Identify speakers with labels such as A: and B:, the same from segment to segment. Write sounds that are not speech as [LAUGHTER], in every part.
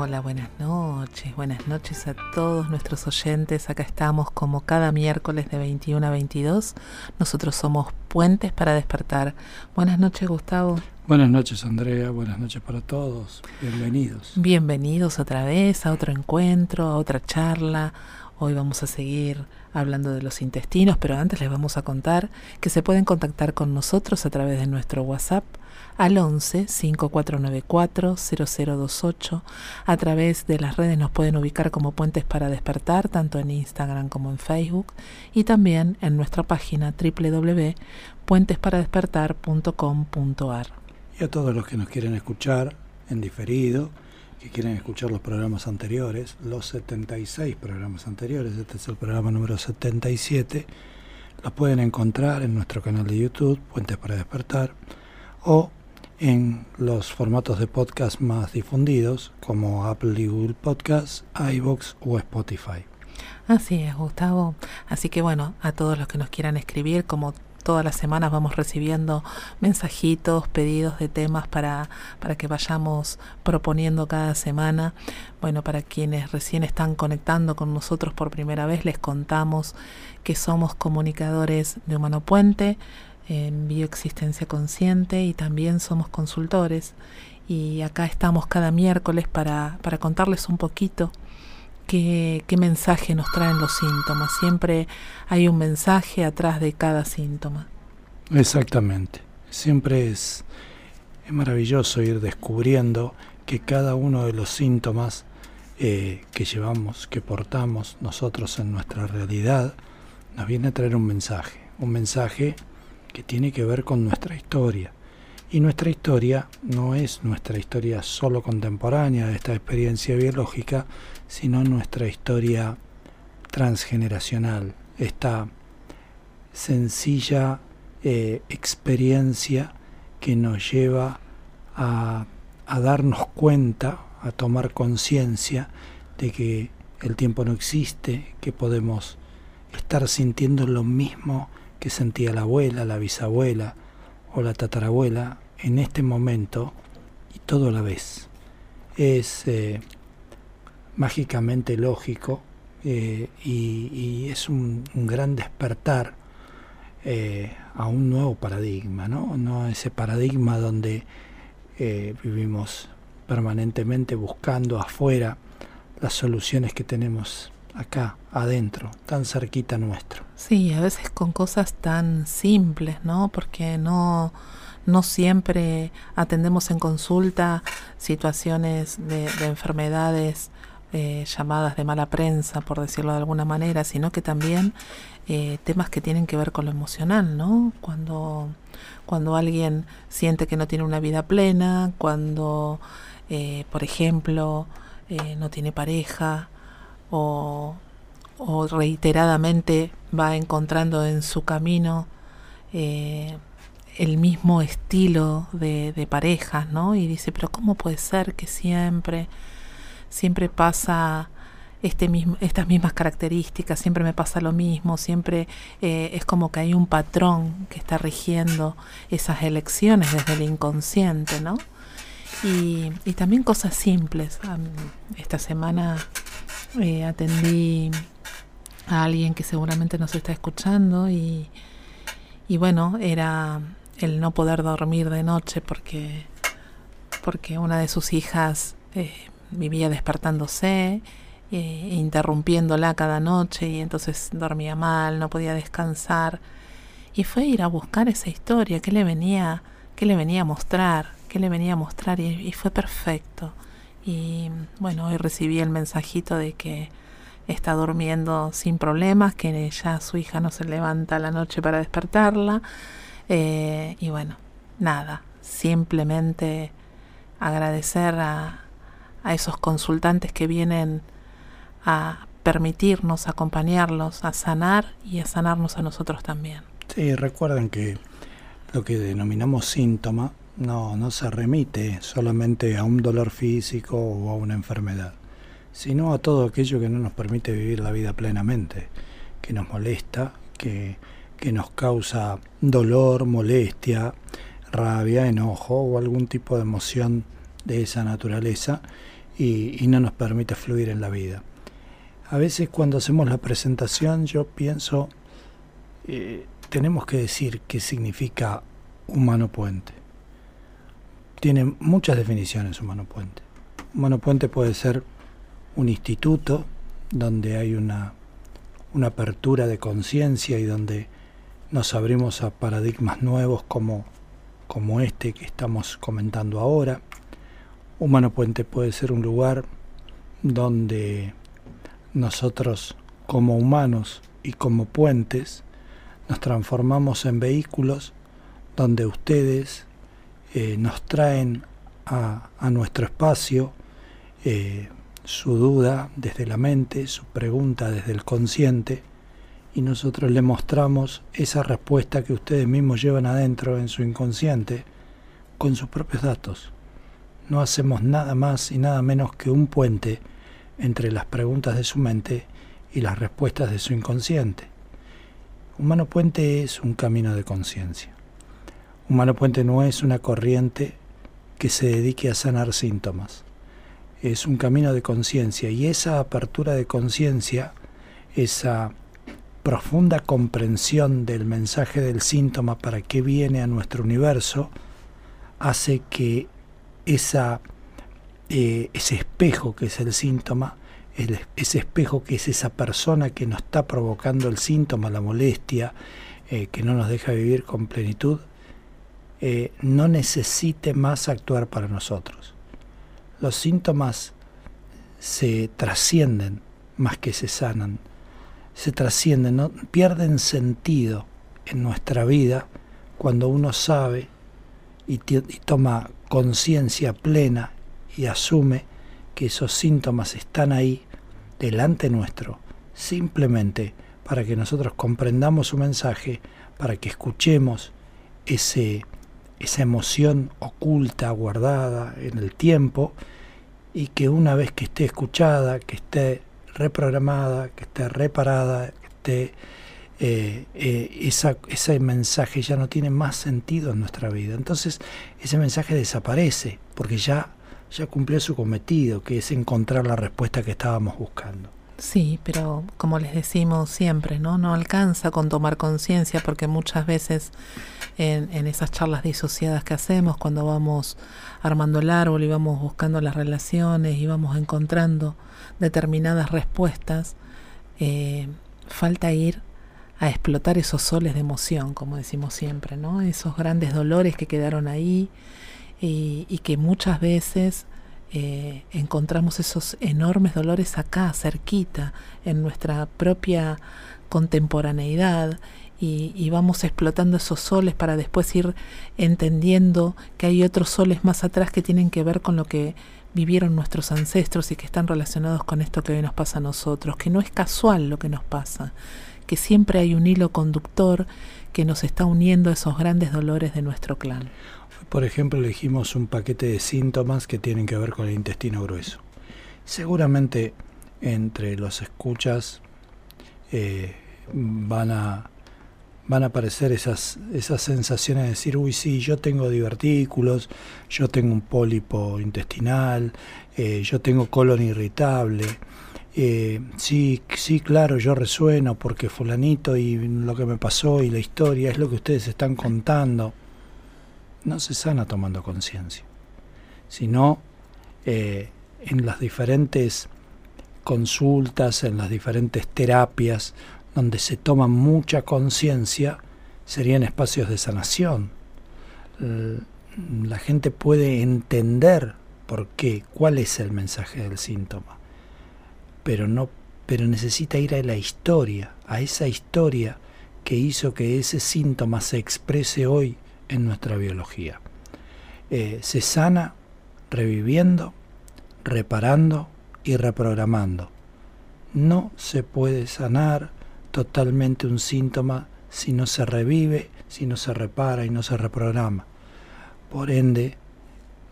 A: Hola, buenas noches, buenas noches a todos nuestros oyentes. Acá estamos como cada miércoles de 21 a 22. Nosotros somos Puentes para Despertar. Buenas noches, Gustavo.
B: Buenas noches, Andrea. Buenas noches para todos. Bienvenidos.
A: Bienvenidos otra vez a otro encuentro, a otra charla. Hoy vamos a seguir hablando de los intestinos, pero antes les vamos a contar que se pueden contactar con nosotros a través de nuestro WhatsApp al 11 5494 0028. A través de las redes nos pueden ubicar como Puentes para Despertar, tanto en Instagram como en Facebook, y también en nuestra página www.puentesparadespertar.com.ar.
B: Y a todos los que nos quieren escuchar en diferido, que quieren escuchar los programas anteriores, los 76 programas anteriores, este es el programa número 77, los pueden encontrar en nuestro canal de YouTube, Puentes para Despertar, o en los formatos de podcast más difundidos como Apple y Google Podcasts, iBox o Spotify.
A: Así es, Gustavo. Así que bueno, a todos los que nos quieran escribir, como todas las semanas vamos recibiendo mensajitos, pedidos de temas para, para que vayamos proponiendo cada semana. Bueno, para quienes recién están conectando con nosotros por primera vez, les contamos que somos comunicadores de Humano Puente en bioexistencia consciente y también somos consultores y acá estamos cada miércoles para, para contarles un poquito qué, qué mensaje nos traen los síntomas. Siempre hay un mensaje atrás de cada síntoma.
B: Exactamente. Siempre es, es maravilloso ir descubriendo que cada uno de los síntomas eh, que llevamos, que portamos nosotros en nuestra realidad, nos viene a traer un mensaje. Un mensaje que tiene que ver con nuestra historia. Y nuestra historia no es nuestra historia solo contemporánea de esta experiencia biológica, sino nuestra historia transgeneracional, esta sencilla eh, experiencia que nos lleva a, a darnos cuenta, a tomar conciencia de que el tiempo no existe, que podemos estar sintiendo lo mismo que sentía la abuela, la bisabuela o la tatarabuela en este momento y todo a la vez. Es eh, mágicamente lógico eh, y, es un, gran despertar eh, a un nuevo paradigma, ¿no? no ese paradigma donde vivimos permanentemente buscando afuera las soluciones que tenemos acá, adentro, tan cerquita nuestro.
A: Sí, a veces con cosas tan simples, ¿no? Porque no, no siempre atendemos en consulta situaciones de, enfermedades eh, llamadas de mala prensa, por decirlo de alguna manera, sino que también eh, temas que tienen que ver con lo emocional, ¿no? Cuando, cuando alguien siente que no tiene una vida plena, cuando, eh, por ejemplo, no tiene pareja, o, reiteradamente va encontrando en su camino eh, el mismo estilo de, de parejas, ¿no? Y dice, pero ¿cómo puede ser que siempre, siempre pasa este mismo, estas mismas características, siempre me pasa lo mismo, siempre eh, es como que hay un patrón que está rigiendo esas elecciones desde el inconsciente, ¿no? Y, y también cosas simples. Esta semana eh, atendí a alguien que seguramente nos está escuchando y, y bueno, era el no poder dormir de noche porque, porque una de sus hijas eh, vivía despertándose e interrumpiéndola cada noche y entonces dormía mal, no podía descansar. Y fue ir a buscar esa historia, qué le venía, qué le venía a mostrar, qué le venía a mostrar y fue perfecto. Y bueno, hoy recibí el mensajito de que está durmiendo sin problemas, que ya su hija no se levanta la noche para despertarla. Eh, y bueno, nada, simplemente agradecer a, a esos consultantes que vienen a permitirnos acompañarlos a sanar y a sanarnos a nosotros también.
B: Sí, recuerden que lo que denominamos síntoma no, no se remite solamente a un dolor físico o a una enfermedad, sino a todo aquello que no nos permite vivir la vida plenamente, que nos molesta, que, que nos causa dolor, molestia, rabia, enojo o algún tipo de emoción de esa naturaleza y, no nos permite fluir en la vida. A veces cuando hacemos la presentación yo pienso, eh, tenemos que decir qué significa humano puente. Tiene muchas definiciones humano puente. Humano puente puede ser un instituto donde hay una, una apertura de conciencia y donde nos abrimos a paradigmas nuevos como, como este que estamos comentando ahora. Humano Puente puede ser un lugar donde nosotros como humanos y como puentes nos transformamos en vehículos donde ustedes eh, nos traen a, nuestro espacio eh, su duda desde la mente, su pregunta desde el consciente, y nosotros le mostramos esa respuesta que ustedes mismos llevan adentro en su inconsciente con sus propios datos. No hacemos nada más y nada menos que un puente entre las preguntas de su mente y las respuestas de su inconsciente. Humano Puente es un camino de conciencia. Humano Puente no es una corriente que se dedique a sanar síntomas. Es un camino de conciencia y esa apertura de conciencia, esa profunda comprensión del mensaje del síntoma para qué viene a nuestro universo, hace que eh, ese espejo que es el síntoma, ese espejo que es esa persona que nos está provocando el síntoma, la molestia, eh, que no nos deja vivir con plenitud, eh, no necesite más actuar para nosotros. Los síntomas se trascienden más que se sanan se trascienden, ¿no? pierden sentido en nuestra vida cuando uno sabe y, toma conciencia plena y asume que esos síntomas están ahí delante nuestro, simplemente para que nosotros comprendamos su mensaje, para que escuchemos ese, esa emoción oculta, guardada en el tiempo, y que una vez que esté escuchada, que esté reprogramada, que esté reparada, que esté eh, eh, esa, ese mensaje ya no tiene más sentido en nuestra vida. Entonces ese mensaje desaparece porque ya, ya cumplió su cometido, que es encontrar la respuesta que estábamos buscando.
A: Sí, pero como les decimos siempre, ¿no? No alcanza con tomar conciencia porque muchas veces en, en, esas charlas disociadas que hacemos, cuando vamos armando el árbol y vamos buscando las relaciones y vamos encontrando determinadas respuestas, eh, falta ir a explotar esos soles de emoción, como decimos siempre, ¿no? Esos grandes dolores que quedaron ahí y, que muchas veces eh, encontramos esos enormes dolores acá, cerquita, en nuestra propia contemporaneidad y, y, vamos explotando esos soles para después ir entendiendo que hay otros soles más atrás que tienen que ver con lo que vivieron nuestros ancestros y que están relacionados con esto que hoy nos pasa a nosotros, que no es casual lo que nos pasa, que siempre hay un hilo conductor que nos está uniendo a esos grandes dolores de nuestro clan.
B: Por ejemplo, elegimos un paquete de síntomas que tienen que ver con el intestino grueso. Seguramente entre los escuchas eh, van a van a aparecer esas, esas sensaciones de decir, uy, sí, yo tengo divertículos, yo tengo un pólipo intestinal, eh, yo tengo colon irritable, eh, sí, sí, claro, yo resueno porque fulanito y lo que me pasó y la historia es lo que ustedes están contando. No se sana tomando conciencia, sino eh, en las diferentes consultas, en las diferentes terapias, donde se toma mucha conciencia, serían espacios de sanación. La gente puede entender por qué, cuál es el mensaje del síntoma, pero no pero necesita ir a la historia, a esa historia que hizo que ese síntoma se exprese hoy en nuestra biología. Eh, se sana reviviendo, reparando y reprogramando. No se puede sanar totalmente un síntoma si no se revive, si no se repara y no se reprograma. Por ende,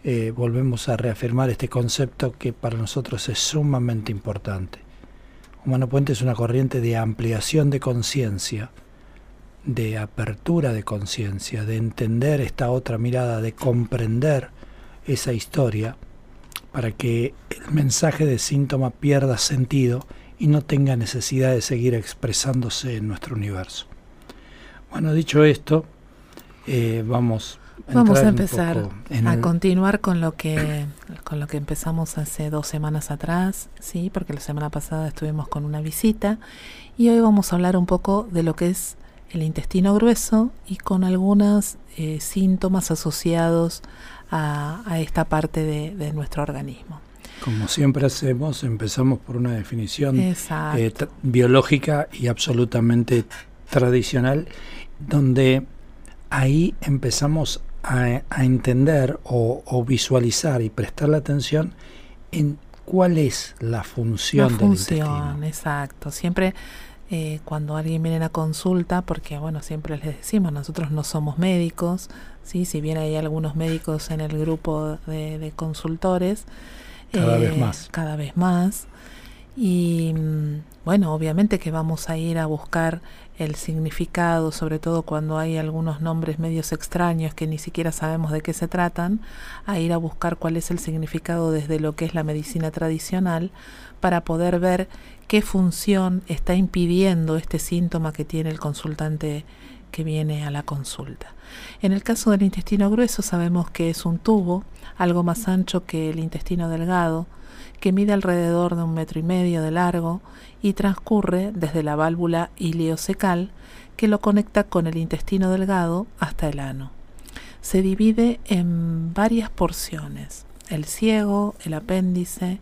B: eh, volvemos a reafirmar este concepto que para nosotros es sumamente importante. Humano Puente es una corriente de ampliación de conciencia, de apertura de conciencia, de entender esta otra mirada, de comprender esa historia para que el mensaje de síntoma pierda sentido y no tenga necesidad de seguir expresándose en nuestro universo. Bueno, dicho esto, eh, vamos
A: Vamos a empezar a continuar con lo que [COUGHS] con lo que empezamos hace dos semanas atrás, sí, porque la semana pasada estuvimos con una visita y hoy vamos a hablar un poco de lo que es el intestino grueso y con algunos eh, síntomas asociados a, esta parte de, nuestro organismo.
B: Como siempre hacemos, empezamos por una definición eh, biológica y absolutamente tradicional, donde ahí empezamos a, entender o, visualizar y prestar la atención en cuál es la función,
A: la función Exacto. Siempre eh, cuando alguien viene a la consulta, porque bueno, siempre les decimos, nosotros no somos médicos, ¿sí? si bien hay algunos médicos en el grupo de, consultores,
B: cada vez eh, más.
A: Cada vez más. Y mm, bueno, obviamente que vamos a ir a buscar el significado, sobre todo cuando hay algunos nombres medios extraños que ni siquiera sabemos de qué se tratan, a ir a buscar cuál es el significado desde lo que es la medicina tradicional para poder ver qué función está impidiendo este síntoma que tiene el consultante que viene a la consulta. En el caso del intestino grueso sabemos que es un tubo, algo más ancho que el intestino delgado, que mide alrededor de un metro y medio de largo y transcurre desde la válvula ileocecal que lo conecta con el intestino delgado hasta el ano. Se divide en varias porciones, el ciego, el apéndice,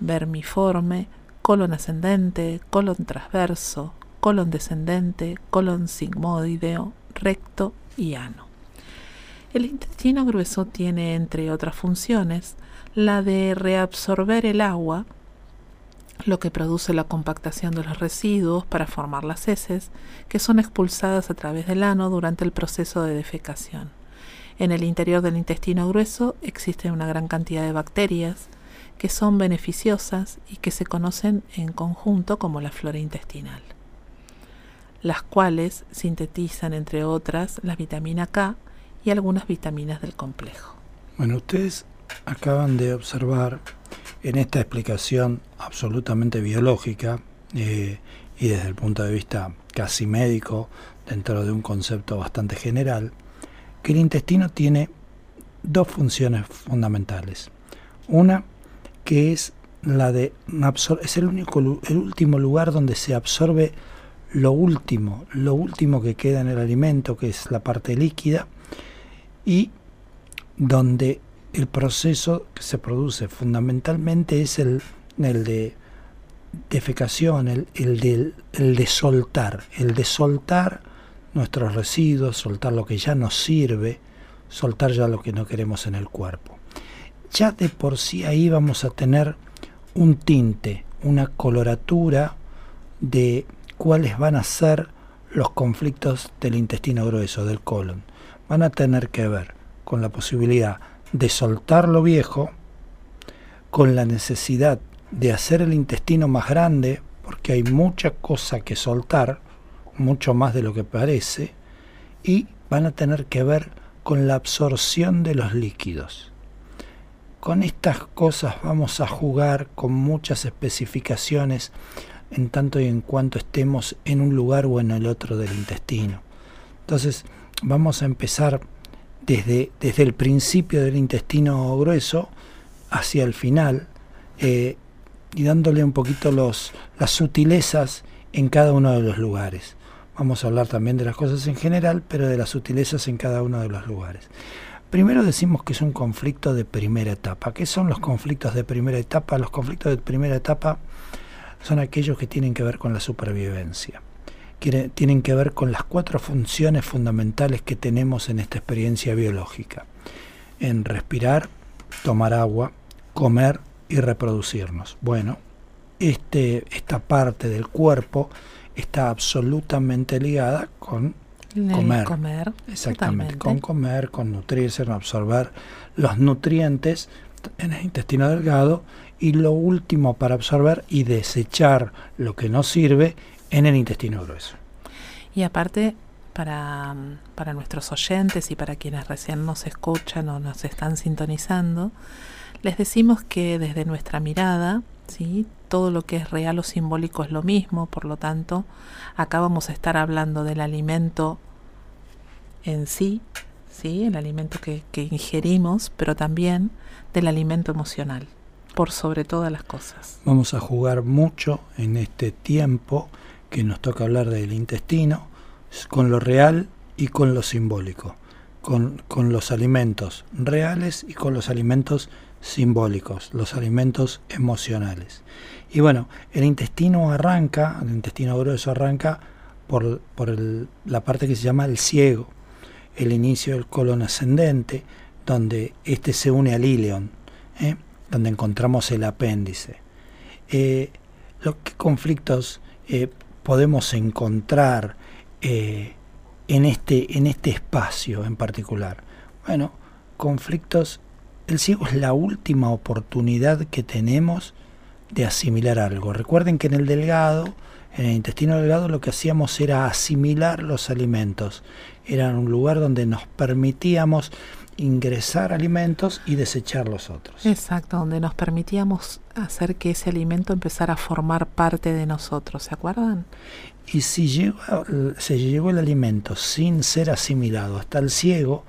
A: vermiforme, colon ascendente, colon transverso, colon descendente, colon sigmoideo, recto y ano. El intestino grueso tiene, entre otras funciones, la de reabsorber el agua, lo que produce la compactación de los residuos para formar las heces, que son expulsadas a través del ano durante el proceso de defecación. En el interior del intestino grueso existe una gran cantidad de bacterias que son beneficiosas y que se conocen en conjunto como la flora intestinal, las cuales sintetizan, entre otras, la vitamina K y algunas vitaminas del complejo.
B: Bueno, ustedes acaban de observar en esta explicación absolutamente biológica eh, y desde el punto de vista casi médico, dentro de un concepto bastante general, que el intestino tiene dos funciones fundamentales. Una que es la de es el único el último lugar donde se absorbe lo último, lo último que queda en el alimento, que es la parte líquida, y donde el proceso que se produce fundamentalmente es el, el de defecación, el, el, de, el de soltar, el de soltar nuestros residuos, soltar lo que ya nos sirve, soltar ya lo que no queremos en el cuerpo. Ya de por sí ahí vamos a tener un tinte, una coloratura de cuáles van a ser los conflictos del intestino grueso, del colon. Van a tener que ver con la posibilidad de soltar lo viejo con la necesidad de hacer el intestino más grande, porque hay mucha cosa que soltar, mucho más de lo que parece, y van a tener que ver con la absorción de los líquidos. Con estas cosas vamos a jugar con muchas especificaciones en tanto y en cuanto estemos en un lugar o en el otro del intestino. Entonces vamos a empezar desde, desde el principio del intestino grueso hacia el final eh, y dándole un poquito los, las sutilezas en cada uno de los lugares. Vamos a hablar también de las cosas en general, pero de las sutilezas en cada uno de los lugares. Primero decimos que es un conflicto de primera etapa. ¿Qué son los conflictos de primera etapa? Los conflictos de primera etapa son aquellos que tienen que ver con la supervivencia tienen que ver con las cuatro funciones fundamentales que tenemos en esta experiencia biológica. En respirar, tomar agua, comer y reproducirnos. Bueno, este, esta parte del cuerpo está absolutamente ligada con comer.
A: comer.
B: Exactamente, con comer, con nutrirse, con absorber los nutrientes en el intestino delgado y lo último para absorber y desechar lo que no sirve en el intestino grueso.
A: Y aparte, para, para nuestros oyentes y para quienes recién nos escuchan o nos están sintonizando, Les decimos que desde nuestra mirada, ¿sí? todo lo que es real o simbólico es lo mismo, por lo tanto, acá vamos a estar hablando del alimento en sí, ¿sí? el alimento que, que ingerimos, pero también del alimento emocional, por sobre todas las cosas.
B: Vamos a jugar mucho en este tiempo que nos toca hablar del intestino, con lo real y con lo simbólico, con, con los alimentos reales y con los alimentos simbólicos, los alimentos emocionales. Y bueno, el intestino arranca, el intestino grueso arranca por, por el, la parte que se llama el ciego, el inicio del colon ascendente, donde este se une al ileón, ¿eh? donde encontramos el apéndice. Eh, ¿Qué conflictos eh, podemos encontrar eh, en, este, en este espacio en particular? Bueno, conflictos, el ciego es la última oportunidad que tenemos de asimilar algo. Recuerden que en el delgado, en el intestino delgado, lo que hacíamos era asimilar los alimentos. Era un lugar donde nos permitíamos ingresar alimentos y desechar los otros.
A: Exacto, donde nos permitíamos hacer que ese alimento empezara a formar parte de nosotros, ¿se acuerdan?
B: Y si llegó, se llegó el alimento sin ser asimilado hasta el ciego,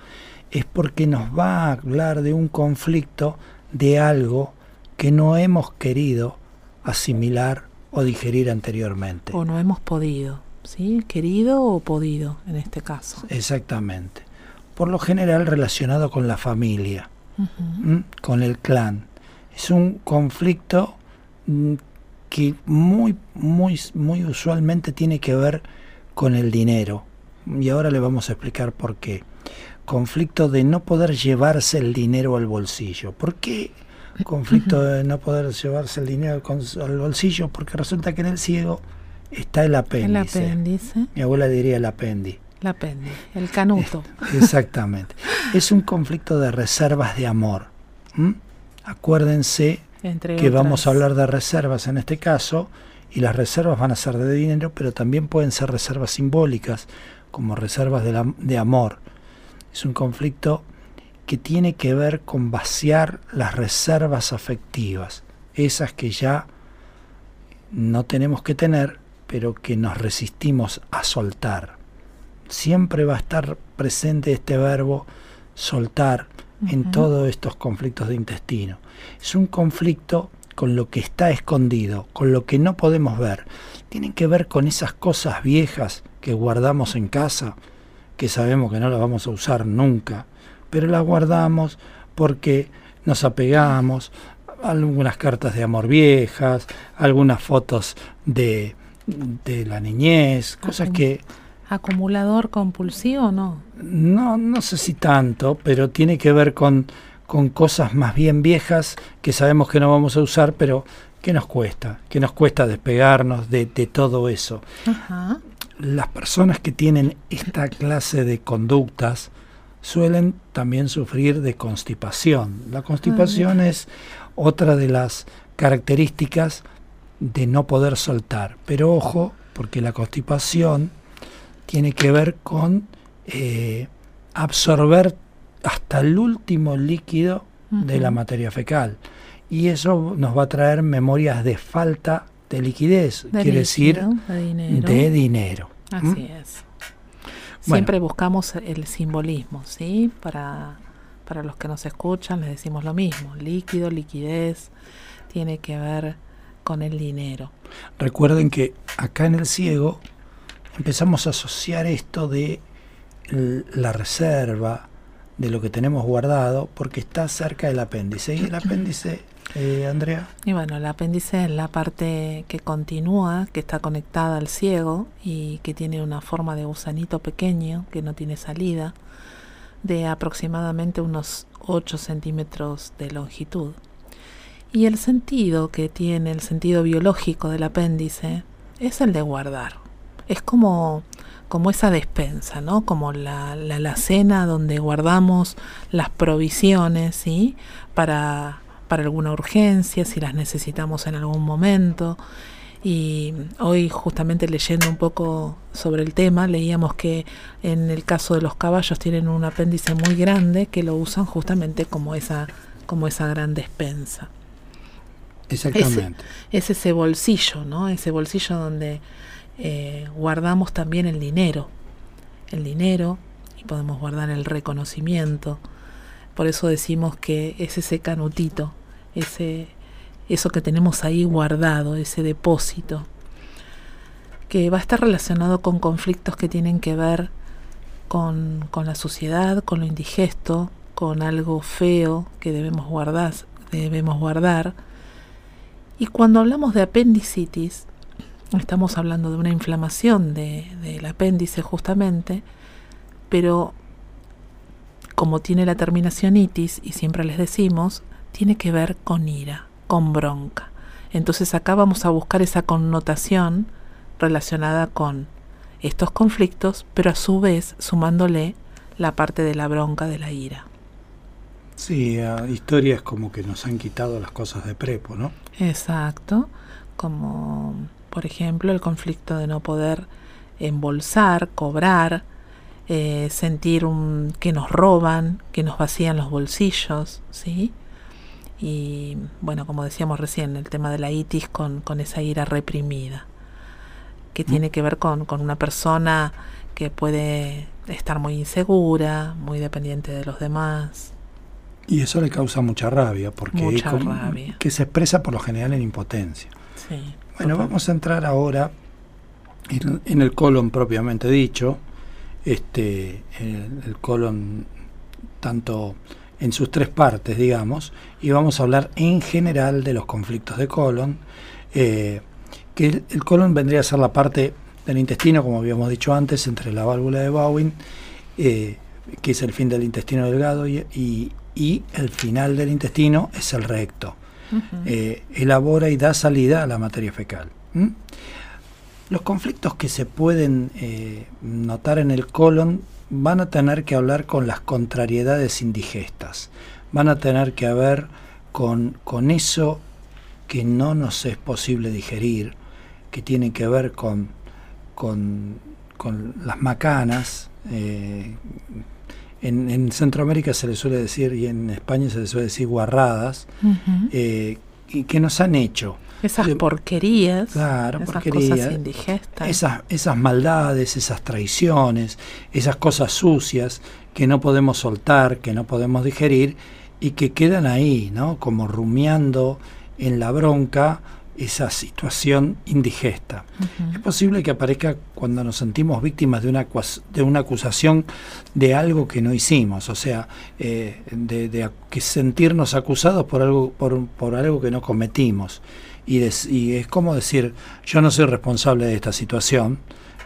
B: es porque nos va a hablar de un conflicto de algo que no hemos querido asimilar o digerir anteriormente.
A: O no hemos podido, ¿sí? Querido o podido en este caso.
B: Exactamente por lo general relacionado con la familia, con el clan. Es un conflicto mm, que muy, muy, muy usualmente tiene que ver con el dinero. Y ahora le vamos a explicar por qué. Conflicto de no poder llevarse el dinero al bolsillo. ¿Por qué conflicto de no poder llevarse el dinero al bolsillo? Porque resulta que en el ciego está el apéndice.
A: El apéndice.
B: Mi abuela diría el apéndice.
A: La pende, el canuto.
B: Exactamente. es un conflicto de reservas de amor. Acuérdense que vamos a hablar de reservas en este caso, y las reservas van a ser de dinero, pero también pueden ser reservas simbólicas, como reservas de, de amor. Es un conflicto que tiene que ver con vaciar las reservas afectivas, esas que ya no tenemos que tener, pero que nos resistimos a soltar siempre va a estar presente este verbo soltar en todos estos conflictos de intestino. Es un conflicto con lo que está escondido, con lo que no podemos ver. Tienen que ver con esas cosas viejas que guardamos en casa, que sabemos que no las vamos a usar nunca, pero las guardamos porque nos apegamos a algunas cartas de amor viejas, algunas fotos de, de la niñez, cosas que
A: ¿Acumulador compulsivo no?
B: No, no sé si tanto, pero tiene que ver con, con cosas más bien viejas que sabemos que no vamos a usar, pero que nos cuesta, que nos cuesta despegarnos de, de todo eso. Las personas que tienen esta clase de conductas suelen también sufrir de constipación. La constipación es otra de las características de no poder soltar. Pero ojo, porque la constipación tiene que ver con eh, absorber hasta el último líquido de la materia fecal. Y eso nos va a traer memorias de falta de liquidez, quiere decir de dinero.
A: Así es. Siempre buscamos el simbolismo, ¿sí? Para, para los que nos escuchan les decimos lo mismo. Líquido, liquidez, tiene que ver con el dinero.
B: Recuerden que acá en el ciego empezamos a asociar esto de la reserva, de lo que tenemos guardado, porque está cerca del apéndice. ¿Y el apéndice, eh, Andrea?
A: Y bueno, el apéndice es la parte que continúa, que está conectada al ciego y que tiene una forma de gusanito pequeño, que no tiene salida, de aproximadamente unos 8 centímetros de longitud. Y el sentido que tiene, el sentido biológico del apéndice, es el de guardar es como, como esa despensa, ¿no? Como la, la, la cena donde guardamos las provisiones, ¿sí? Para, para alguna urgencia, si las necesitamos en algún momento. Y hoy justamente leyendo un poco sobre el tema, leíamos que en el caso de los caballos tienen un apéndice muy grande que lo usan justamente como esa como esa gran despensa.
B: Exactamente.
A: Es, ese bolsillo, ¿no? Ese bolsillo donde eh, guardamos también el dinero. El dinero y podemos guardar el reconocimiento. Por eso decimos que es ese canutito, ese, eso que tenemos ahí guardado, ese depósito, que va a estar relacionado con conflictos que tienen que ver con, con la suciedad, con lo indigesto, con algo feo que debemos guardar, debemos guardar. Y cuando hablamos de apendicitis, estamos hablando de una inflamación del apéndice justamente, pero como tiene la terminación itis, y siempre les decimos, tiene que ver con ira, con bronca. Entonces acá vamos a buscar esa connotación relacionada con estos conflictos, pero a su vez sumándole la parte de la bronca, de la ira.
B: Sí, historias como que nos han quitado las cosas de prepo, ¿no?
A: Exacto, como por ejemplo el conflicto de no poder embolsar, cobrar, eh, sentir un, que nos roban, que nos vacían los bolsillos, ¿sí? Y bueno, como decíamos recién, el tema de la itis con, con esa ira reprimida, que mm. tiene que ver con, con una persona que puede estar muy insegura, muy dependiente de los demás.
B: Y eso le causa mucha rabia, porque
A: mucha rabia.
B: que se expresa por lo general en impotencia.
A: Sí,
B: bueno, vamos a entrar ahora en, en, el colon propiamente dicho, este, el, colon tanto en sus tres partes, digamos, y vamos a hablar en general de los conflictos de colon, eh, que el, colon vendría a ser la parte del intestino, como habíamos dicho antes, entre la válvula de Bowen, eh, que es el fin del intestino delgado, y, y, el final del intestino es el recto. Eh, elabora y da salida a la materia fecal. Los conflictos que se pueden eh, notar en el colon van a tener que hablar con las contrariedades indigestas, van a tener que ver con, con eso que no nos es posible digerir, que tiene que ver con, con, las macanas. Eh, en, Centroamérica se le suele decir, y en España se le suele decir guarradas, eh, y que nos han hecho
A: esas porquerías,
B: claro,
A: esas cosas indigestas.
B: Esas, esas maldades, esas traiciones, esas cosas sucias que no podemos soltar, que no podemos digerir y que quedan ahí, ¿no? Como rumiando en la bronca esa situación indigesta. Es posible que aparezca cuando nos sentimos víctimas de una, de una acusación de algo que no hicimos, o sea, eh, de, que sentirnos acusados por algo, por, por algo que no cometimos y, es como decir, yo no soy responsable de esta situación,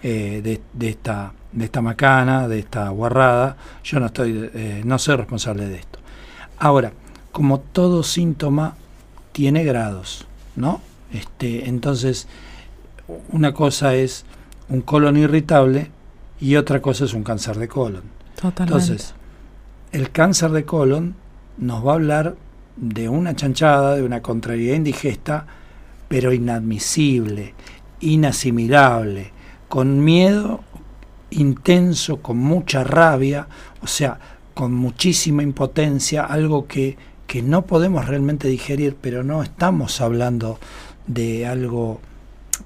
B: eh, de, esta, de esta macana, de esta guarrada, yo no, estoy, eh, no soy responsable de esto. Ahora, como todo síntoma tiene grados, ¿no? Este, entonces, una cosa es un colon irritable y otra cosa es un cáncer de colon. Entonces, el cáncer de colon nos va a hablar de una chanchada, de una contrariedad indigesta, pero inadmisible, inasimilable, con miedo intenso, con mucha rabia, o sea, con muchísima impotencia, algo que, que no podemos realmente digerir, pero no estamos hablando de algo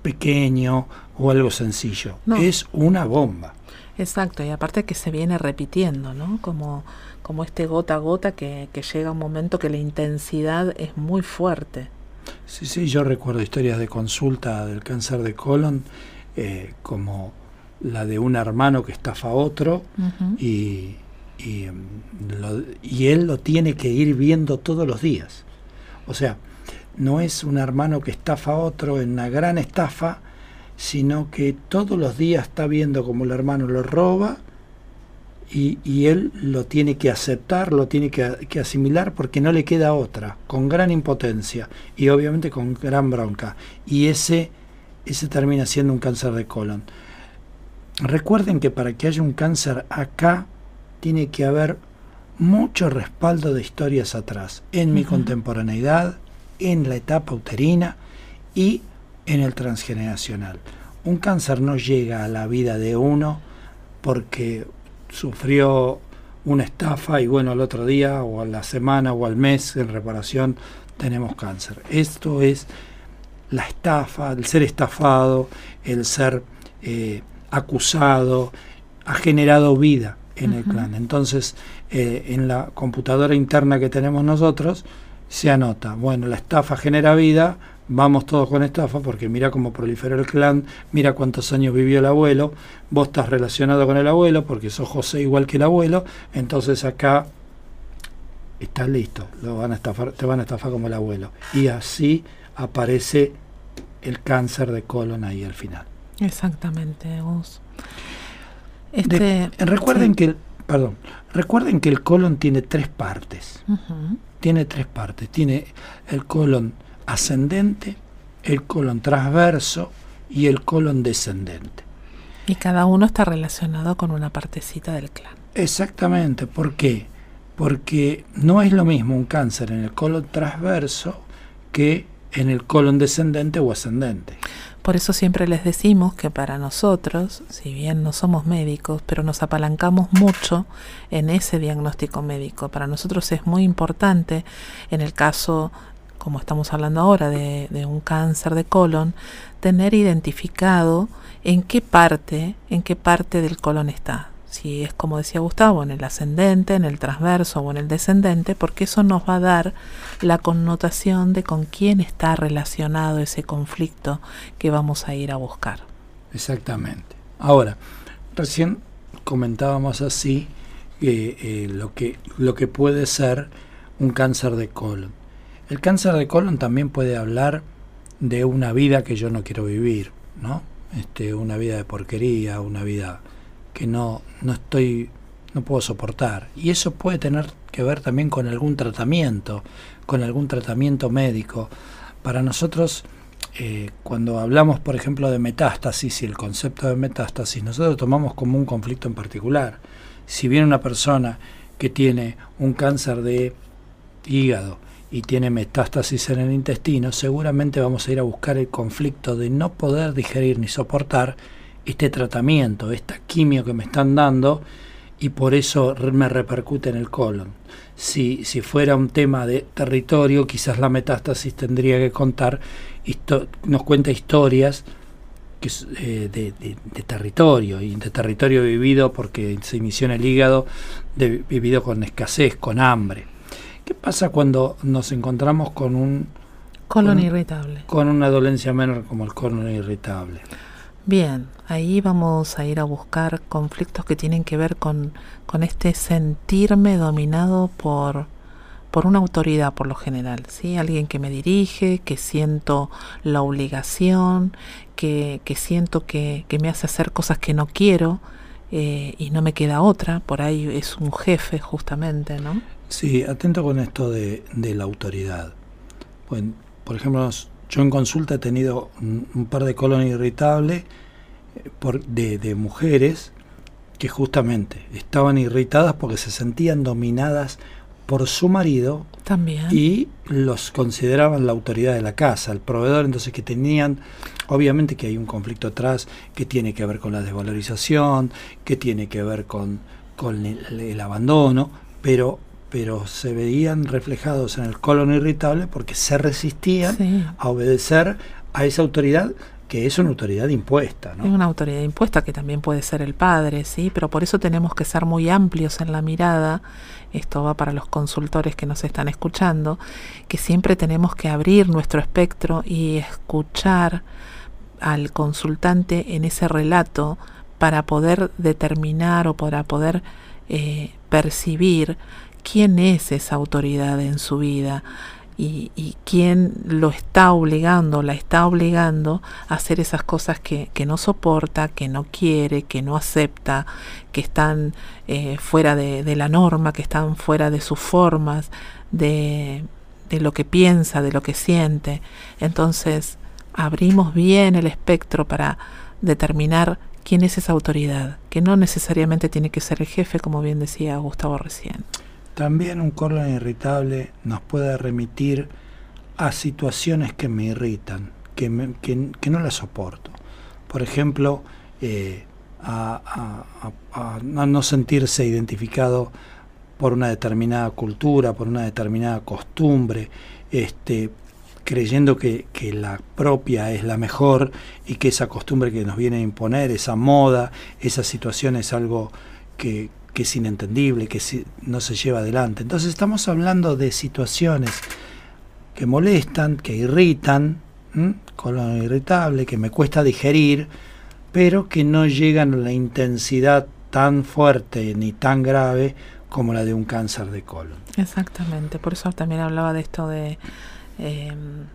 B: pequeño o algo sencillo, es una bomba.
A: Exacto, y aparte que se viene repitiendo, ¿no? Como, como este gota a gota que, que llega un momento que la intensidad es muy fuerte.
B: Sí, sí, yo recuerdo historias de consulta del cáncer de colon, eh, como la de un hermano que estafa a otro y, em, y, él lo tiene que ir viendo todos los días. O sea, no es un hermano que estafa a otro en una gran estafa, sino que todos los días está viendo como el hermano lo roba y, él lo tiene que aceptar, lo tiene que, asimilar porque no le queda otra, con gran impotencia y obviamente con gran bronca. Y ese, ese termina siendo un cáncer de colon. Recuerden que para que haya un cáncer acá tiene que haber mucho respaldo de historias atrás, en mi contemporaneidad, en la etapa uterina y en el transgeneracional. Un cáncer no llega a la vida de uno porque sufrió una estafa y bueno, al otro día o a la semana o al mes en reparación tenemos cáncer. Esto es la estafa, el ser estafado, el ser eh, acusado, ha generado vida en el clan. Entonces, eh, en la computadora interna que tenemos nosotros, se anota, bueno, la estafa genera vida, vamos todos con estafa, porque mira cómo proliferó el clan, mira cuántos años vivió el abuelo, vos estás relacionado con el abuelo, porque sos José igual que el abuelo, entonces acá estás listo, lo van a estafar, te van a estafar como el abuelo. Y así aparece el cáncer de colon ahí al final.
A: Exactamente, vos.
B: Este, recuerden que el, perdón, recuerden que el colon tiene tres partes. Tiene tres partes. Tiene el colon ascendente, el colon transverso y el colon descendente.
A: Y cada uno está relacionado con una partecita del clan.
B: Exactamente. ¿Por qué? Porque no es lo mismo un cáncer en el colon transverso que en el colon descendente o ascendente.
A: Por eso siempre les decimos que para nosotros, si bien no somos médicos, pero nos apalancamos mucho en ese diagnóstico médico. Para nosotros es muy importante, en el caso, como estamos hablando ahora, de, de un cáncer de colon, tener identificado en qué parte, en qué parte del colon está si es como decía Gustavo, en el ascendente, en el transverso o en el descendente, porque eso nos va a dar la connotación de con quién está relacionado ese conflicto que vamos a ir a buscar.
B: Exactamente. Ahora, recién comentábamos así eh, lo, que, lo que puede ser un cáncer de colon. El cáncer de colon también puede hablar de una vida que yo no quiero vivir, ¿no? Este, una vida de porquería, una vida que no, no estoy, no puedo soportar. Y eso puede tener que ver también con algún tratamiento, con algún tratamiento médico. Para nosotros, eh, cuando hablamos, por ejemplo, de metástasis y el concepto de metástasis, nosotros tomamos como un conflicto en particular. Si viene una persona que tiene un cáncer de hígado y tiene metástasis en el intestino, seguramente vamos a ir a buscar el conflicto de no poder digerir ni soportar este tratamiento, esta quimio que me están dando y por eso me repercute en el colon. Si, si fuera un tema de territorio, quizás la metástasis tendría que contar, nos cuenta historias que, eh, de, de, territorio, y de territorio vivido porque se inició en el hígado, de, vivido con escasez, con hambre. ¿Qué pasa cuando nos encontramos con un
A: colon irritable?
B: Con una dolencia menor como el colon irritable.
A: Bien, ahí vamos a ir a buscar conflictos que tienen que ver con, con este sentirme dominado por, por una autoridad por lo general, ¿sí? Alguien que me dirige, que siento la obligación, que, que siento que, que, me hace hacer cosas que no quiero eh, y no me queda otra, por ahí es un jefe justamente, ¿no?
B: Sí, atento con esto de, de la autoridad. Por ejemplo, yo en consulta he tenido un, par de colon irritables eh, por, de, de mujeres que justamente estaban irritadas porque se sentían dominadas por su marido
A: también.
B: y los consideraban la autoridad de la casa, el proveedor, entonces que tenían, obviamente que hay un conflicto atrás que tiene que ver con la desvalorización, que tiene que ver con, con el, el abandono, pero pero se veían reflejados en el colon irritable porque se resistían a obedecer a esa autoridad que es una autoridad impuesta. ¿no?
A: Es una autoridad impuesta que también puede ser el padre, sí, pero por eso tenemos que ser muy amplios en la mirada. Esto va para los consultores que nos están escuchando, que siempre tenemos que abrir nuestro espectro y escuchar al consultante en ese relato para poder determinar o para poder eh, percibir quién es esa autoridad en su vida y, quién lo está obligando, la está obligando a hacer esas cosas que, no soporta, que no quiere, que no acepta, que están eh, fuera de, de, la norma, que están fuera de sus formas, de, de lo que piensa, de lo que siente. Entonces, abrimos bien el espectro para determinar quién es esa autoridad, que no necesariamente tiene que ser el jefe, como bien decía Gustavo recién.
B: También un colon irritable nos puede remitir a situaciones que me irritan, que, que, no las soporto. Por ejemplo, eh, a, no sentirse identificado por una determinada cultura, por una determinada costumbre, este, creyendo que, que, la propia es la mejor y que esa costumbre que nos viene a imponer, esa moda, esa situación es algo que, que es inentendible, que no se lleva adelante. Entonces estamos hablando de situaciones que molestan, que irritan, colon irritable, que me cuesta digerir, pero que no llegan a la intensidad tan fuerte ni tan grave como la de un cáncer de colon.
A: Exactamente, por eso también hablaba de esto de, em,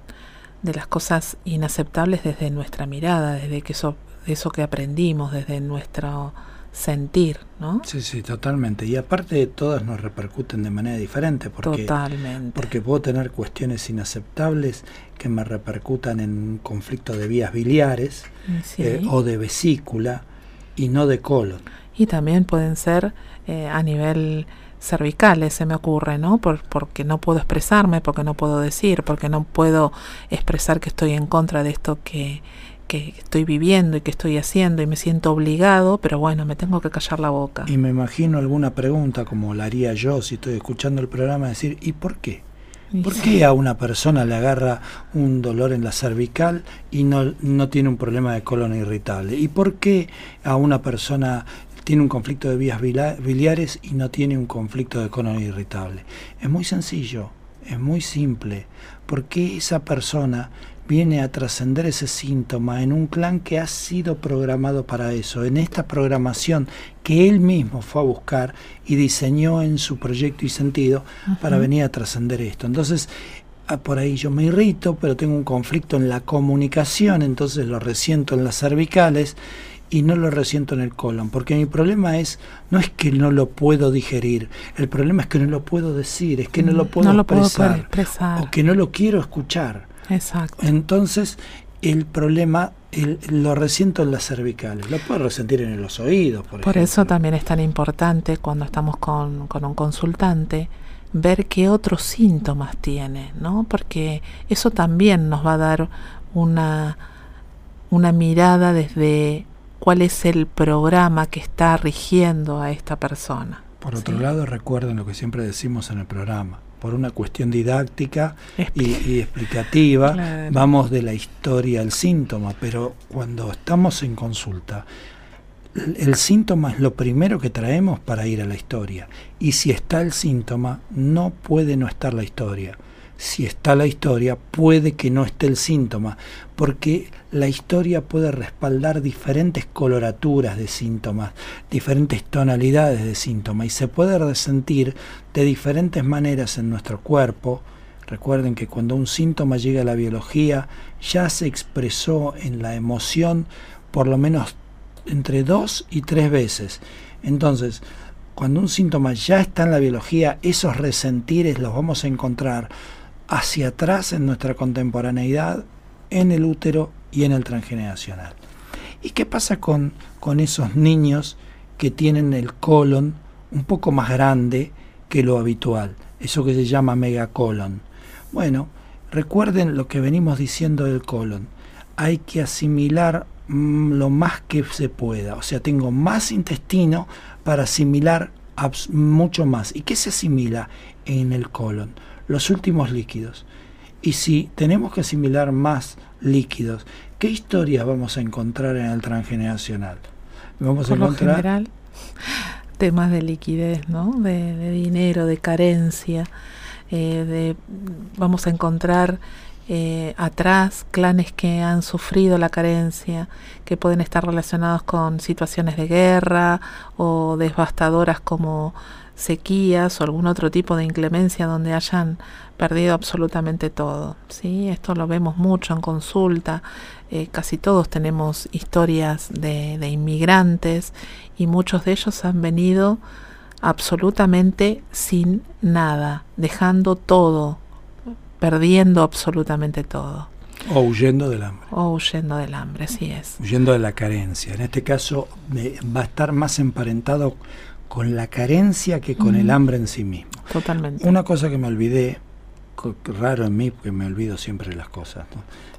A: de las cosas inaceptables desde nuestra mirada, desde que eso, eso que aprendimos, desde nuestro sentir, ¿no?
B: Sí, sí, totalmente. Y aparte todas nos repercuten de manera diferente, porque,
A: totalmente.
B: porque puedo tener cuestiones inaceptables que me repercutan en un conflicto de vías biliares eh, o de vesícula y no de colon.
A: Y también pueden ser eh, a nivel cervical, se me ocurre, ¿no? Por, porque no puedo expresarme, porque no puedo decir, porque no puedo expresar que estoy en contra de esto que que estoy viviendo y que estoy haciendo y me siento obligado, pero bueno, me tengo que callar la boca.
B: Y me imagino alguna pregunta como la haría yo si estoy escuchando el programa, decir, ¿y por qué? ¿Por qué a una persona le agarra un dolor en la cervical y no, no tiene un problema de colon irritable? ¿Y por qué a una persona tiene un conflicto de vías biliares y no tiene un conflicto de colon irritable? Es muy sencillo, es muy simple. ¿Por qué esa persona viene a trascender ese síntoma en un clan que ha sido programado para eso, en esta programación que él mismo fue a buscar y diseñó en su proyecto y sentido para venir a trascender esto. Entonces, ah, por ahí yo me irrito, pero tengo un conflicto en la comunicación, entonces lo resiento en las cervicales y no lo resiento en el colon, porque mi problema es, no es que no lo puedo digerir, el problema es que no lo puedo decir, es que no lo mm, puedo, expresar, o que no lo quiero escuchar.
A: Exacto.
B: Entonces, el problema lo resiento en las cervicales, lo puedo resentir en los oídos. Por,
A: por eso también es tan importante cuando estamos con, con un consultante ver qué otros síntomas tiene, ¿no? Porque eso también nos va a dar una, una mirada desde cuál es el programa que está rigiendo a esta persona.
B: Por otro lado, recuerden lo que siempre decimos en el programa, por una cuestión didáctica y, explicativa, vamos de la historia al síntoma, pero cuando estamos en consulta, el, síntoma es lo primero que traemos para ir a la historia. Y si está el síntoma, no puede no estar la historia. Si está la historia, puede que no esté el síntoma, porque la historia puede respaldar diferentes coloraturas de síntomas, diferentes tonalidades de síntomas, y se puede resentir de diferentes maneras en nuestro cuerpo. Recuerden que cuando un síntoma llega a la biología, ya se expresó en la emoción por lo menos entre dos y tres veces. Entonces, cuando un síntoma ya está en la biología, esos resentires los vamos a encontrar hacia atrás en nuestra contemporaneidad, en el útero y en el transgeneracional. ¿Y qué pasa con, con esos niños que tienen el colon un poco más grande que lo habitual? Eso que se llama megacolon. Bueno, recuerden lo que venimos diciendo del colon. Hay que asimilar mm, lo más que se pueda. O sea, tengo más intestino para asimilar mucho más. ¿Y qué se asimila en el colon? los últimos líquidos. Y si tenemos que asimilar más líquidos, ¿qué historias vamos a encontrar en el transgeneracional?
A: Vamos a encontrar general, temas de liquidez, ¿no? De, dinero, de carencia, eh, de, vamos a encontrar eh, atrás clanes que han sufrido la carencia, que pueden estar relacionados con situaciones de guerra o devastadoras como sequías o algún otro tipo de inclemencia donde hayan perdido absolutamente todo. ¿sí? Esto lo vemos mucho en consulta, eh, casi todos tenemos historias de, de inmigrantes y muchos de ellos han venido absolutamente sin nada, dejando todo, perdiendo absolutamente todo.
B: O huyendo del hambre.
A: O huyendo del hambre, así es.
B: Huyendo de la carencia. En este caso va a estar más emparentado con la carencia que con el hambre en sí mismo.
A: Totalmente.
B: Una cosa que me olvidé, raro en mí, porque me olvido siempre las cosas,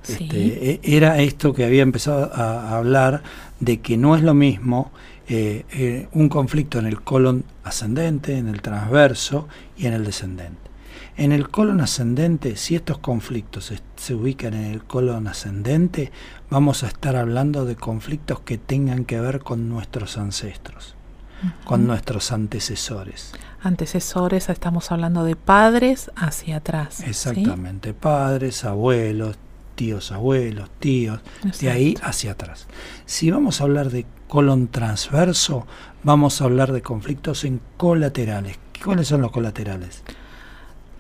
B: este, e, era esto que había empezado a, hablar de que no es lo mismo eh, eh, un conflicto en el colon ascendente, en el transverso y en el descendente. En el colon ascendente, si estos conflictos se ubican en el colon ascendente, vamos a estar hablando de conflictos que tengan que ver con nuestros ancestros, con nuestros antecesores.
A: Antecesores, estamos hablando de padres hacia atrás.
B: Exactamente, padres, abuelos, tíos, abuelos, tíos, de ahí hacia atrás. Si vamos a hablar de colon transverso, vamos a hablar de conflictos en colaterales. ¿Cuáles son los colaterales?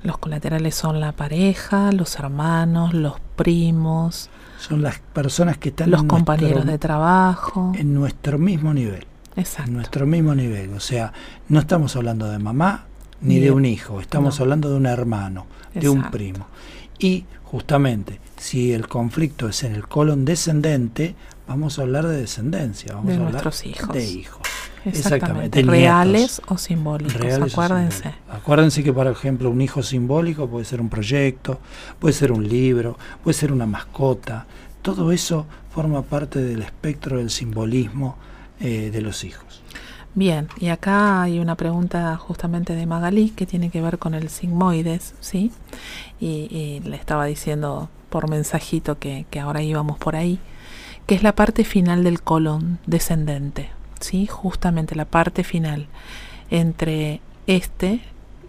A: Los colaterales son la pareja, los hermanos, los primos.
B: Son las personas que están
A: los compañeros de trabajo.
B: En nuestro mismo nivel.
A: Exacto.
B: Nuestro mismo nivel. O sea, no estamos hablando de mamá ni, de un hijo, estamos hablando de un hermano, de un primo. Y justamente, si el conflicto es en el colon descendente, vamos a hablar de descendencia, vamos
A: de
B: a hablar
A: hijos.
B: de hijos.
A: Exactamente. Reales o simbólicos, acuérdense.
B: Acuérdense que, por ejemplo, un hijo simbólico puede ser un proyecto, puede ser un libro, puede ser una mascota. Todo eso forma parte del espectro del simbolismo eh, de los hijos.
A: Bien, y acá hay una pregunta justamente de Magalí que tiene que ver con el sigmoides, ¿sí? Y, le estaba diciendo por mensajito que, que ahora íbamos por ahí, que es la parte final del colon descendente, ¿sí? justamente la parte final entre este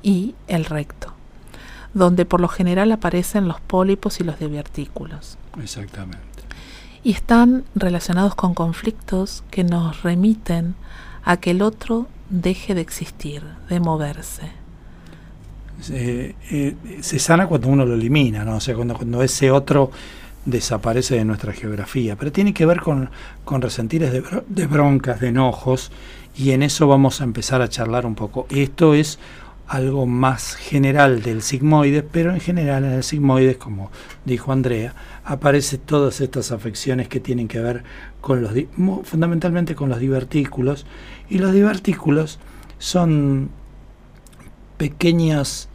A: y el recto, donde por lo general aparecen los pólipos y los divertículos.
B: Exactamente.
A: Y están relacionados con conflictos que nos remiten a que el otro deje de existir, de moverse.
B: Se, eh, se sana cuando uno lo elimina, ¿no? O sea, cuando, cuando ese otro desaparece de nuestra geografía, pero tiene que ver con, con resentires de, broncas, de enojos, y en eso vamos a empezar a charlar un poco. Esto es algo más general del sigmoides, pero en general en el sigmoides, como dijo Andrea, aparecen todas estas afecciones que tienen que ver con los fundamentalmente con los divertículos, y los divertículos son pequeños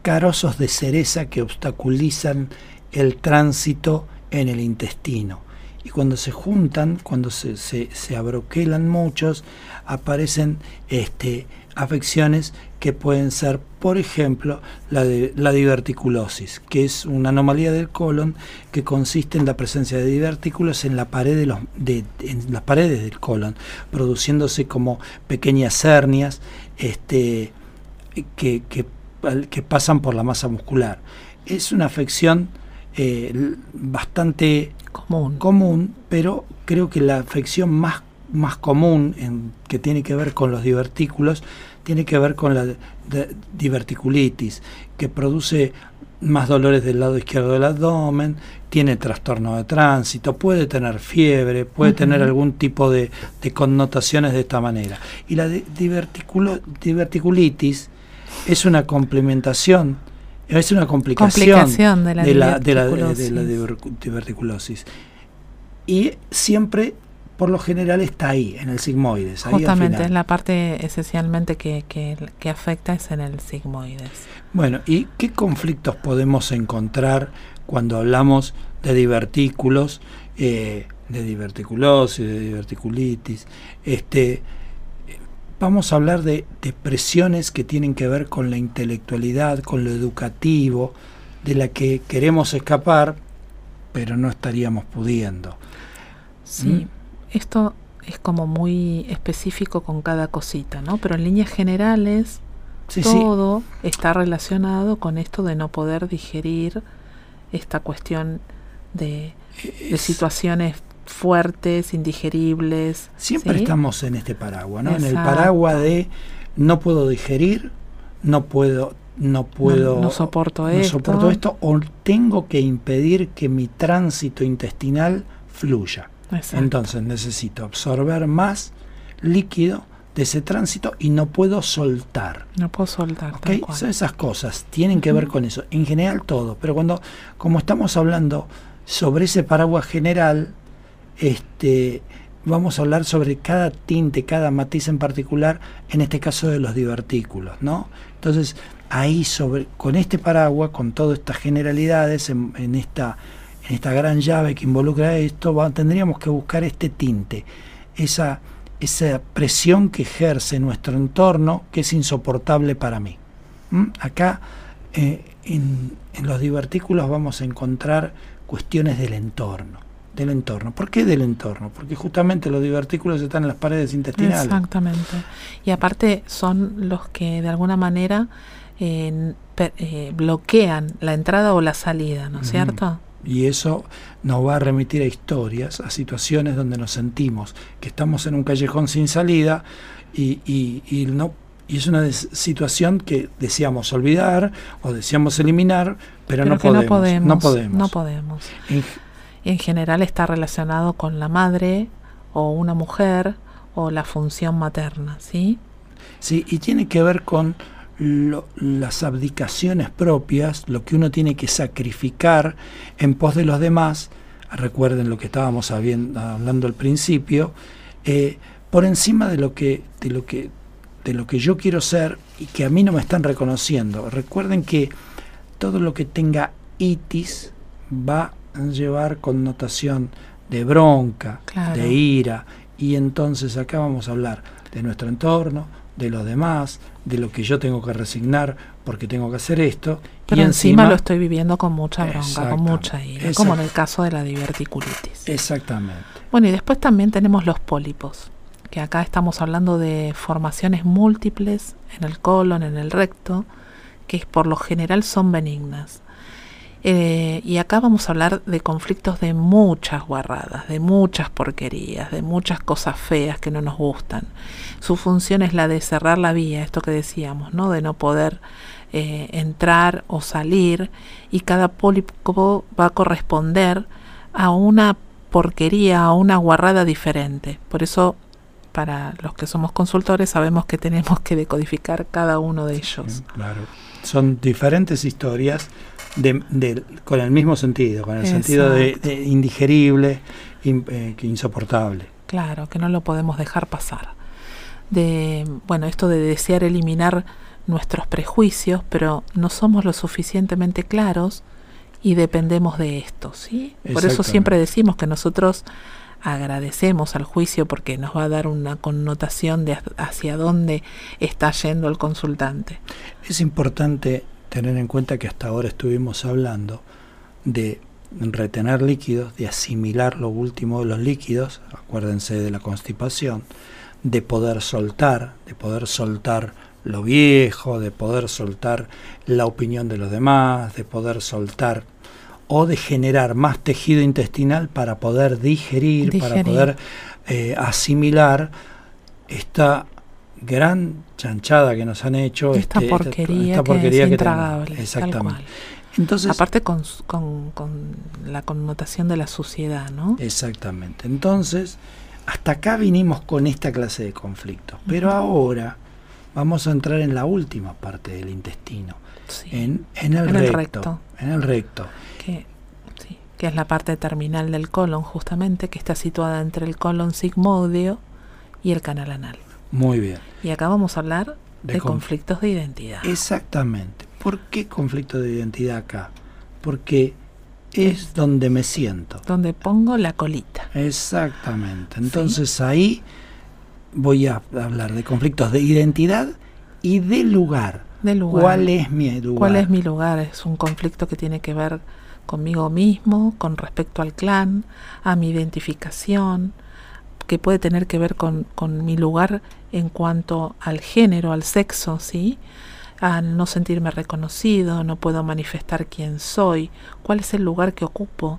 B: carozos de cereza que obstaculizan el tránsito en el intestino. Y cuando se juntan, cuando se, se, abroquelan muchos, aparecen este, afecciones que pueden ser, por ejemplo, la, de, la diverticulosis, que es una anomalía del colon que consiste en la presencia de divertículos en, la pared de los, de, en las paredes del colon, produciéndose como pequeñas hernias este, que, que, que pasan por la masa muscular. Es una afección eh, bastante
A: común.
B: común, pero creo que la afección más, más común en, que tiene que ver con los divertículos tiene que ver con la diverticulitis, que produce más dolores del lado izquierdo del abdomen, tiene trastorno de tránsito, puede tener fiebre, puede tener algún tipo de, connotaciones de esta manera. Y la diverticulitis es una complementación es una complicación,
A: de, la de, la,
B: diverticulosis. Y siempre, por lo general, está ahí, en el sigmoides.
A: Justamente, la parte esencialmente que, que, afecta es en el sigmoides.
B: Bueno, ¿y qué conflictos podemos encontrar cuando hablamos de divertículos, eh, de diverticulosis, de diverticulitis? Este, vamos a hablar de depresiones que tienen que ver con la intelectualidad, con lo educativo, de la que queremos escapar, pero no estaríamos pudiendo.
A: Sí, ¿Mm? Esto es como muy específico con cada cosita, ¿no? Pero en líneas generales todo está relacionado con esto de no poder digerir esta cuestión de, de situaciones fuertes, indigeribles.
B: Siempre estamos en este paraguas, ¿no? En el paraguas de no puedo digerir, no puedo no puedo
A: no, soporto esto.
B: soporto esto o tengo que impedir que mi tránsito intestinal fluya. Entonces necesito absorber más líquido de ese tránsito y no puedo soltar.
A: No puedo soltar.
B: ¿okay? Esas cosas tienen que ver con eso. En general todo. Pero cuando, como estamos hablando sobre ese paraguas general, este, vamos a hablar sobre cada tinte, cada matiz en particular, en este caso de los divertículos, ¿no? Entonces, ahí sobre, con este paraguas, con todas estas generalidades, en, esta, en esta gran llave que involucra esto, tendríamos que buscar este tinte, esa, esa presión que ejerce nuestro entorno que es insoportable para mí. ¿Mm? Acá eh, en, en los divertículos vamos a encontrar cuestiones del entorno del entorno. ¿Por qué del entorno? Porque justamente los divertículos están en las paredes intestinales.
A: Exactamente. Y aparte son los que de alguna manera eh, eh, bloquean la entrada o la salida, ¿no es cierto?
B: Y eso nos va a remitir a historias, a situaciones donde nos sentimos que estamos en un callejón sin salida y, y, no y es una situación que deseamos olvidar o deseamos eliminar, pero, no, podemos, no, podemos,
A: no podemos. En, general está relacionado con la madre o una mujer o la función materna, ¿sí?
B: Sí, y tiene que ver con las abdicaciones propias, lo que uno tiene que sacrificar en pos de los demás, recuerden lo que estábamos hablando al principio, eh, por encima de lo que, de lo que, de lo que yo quiero ser y que a mí no me están reconociendo. Recuerden que todo lo que tenga itis va a llevar connotación de bronca, de ira, y entonces acá vamos a hablar de nuestro entorno, de los demás, de lo que yo tengo que resignar porque tengo que hacer esto.
A: Pero y encima, lo estoy viviendo con mucha bronca, con mucha ira, como en el caso de la diverticulitis.
B: Exactamente.
A: Bueno, y después también tenemos los pólipos, que acá estamos hablando de formaciones múltiples en el colon, en el recto, que por lo general son benignas. Eh, y acá vamos a hablar de conflictos de muchas guarradas, de muchas porquerías, de muchas cosas feas que no nos gustan. Su función es la de cerrar la vía, esto que decíamos, ¿no? De no poder eh, entrar o salir y cada pólipo va a corresponder a una porquería, a una guarrada diferente. Por eso, para los que somos consultores, sabemos que tenemos que decodificar cada uno de ellos.
B: claro. Son diferentes historias de, con el mismo sentido, con el sentido de, indigerible, eh, insoportable.
A: Claro, que no lo podemos dejar pasar. De, bueno, esto de desear eliminar nuestros prejuicios, pero no somos lo suficientemente claros y dependemos de esto, ¿sí? Por eso siempre decimos que nosotros agradecemos al juicio porque nos va a dar una connotación de hacia dónde está yendo el consultante.
B: Es importante tener en cuenta que hasta ahora estuvimos hablando de retener líquidos, de asimilar lo último de los líquidos, acuérdense de la constipación, de poder soltar, de poder soltar lo viejo, de poder soltar la opinión de los demás, de poder soltar o de generar más tejido intestinal para poder digerir, para poder eh, asimilar esta gran chanchada que nos han hecho.
A: Esta este, porquería, esta, porquería que, es intragable.
B: exactamente.
A: Entonces, Aparte con, con, con, la connotación de la suciedad, ¿no?
B: Exactamente. Entonces, hasta acá vinimos con esta clase de conflictos. Pero ahora vamos a entrar en la última parte del intestino. En, en, el, recto, En el recto.
A: Que, sí, que es la parte terminal del colon, justamente, que está situada entre el colon sigmoideo y el canal anal.
B: Muy bien.
A: Y acá vamos a hablar de, conflictos de identidad.
B: Exactamente. ¿Por qué conflicto de identidad acá? Porque es, donde me siento.
A: Donde pongo la colita.
B: Exactamente. Entonces ahí voy a hablar de conflictos de identidad y de lugar.
A: De lugar.
B: ¿Cuál es mi lugar?
A: ¿Cuál es mi lugar? Es un conflicto que tiene que ver conmigo mismo, con respecto al clan, a mi identificación, que puede tener que ver con, con mi lugar en cuanto al género, al sexo, ¿sí? Al no sentirme reconocido, no puedo manifestar quién soy, cuál es el lugar que ocupo,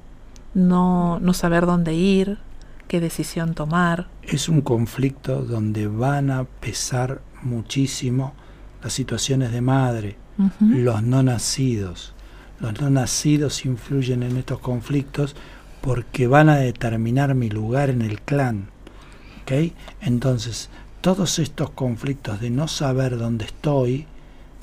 A: no, no saber dónde ir, qué decisión tomar.
B: Es un conflicto donde van a pesar muchísimo las situaciones de madre, los no nacidos. Los no nacidos influyen en estos conflictos porque van a determinar mi lugar en el clan. Entonces, todos estos conflictos de no saber dónde estoy,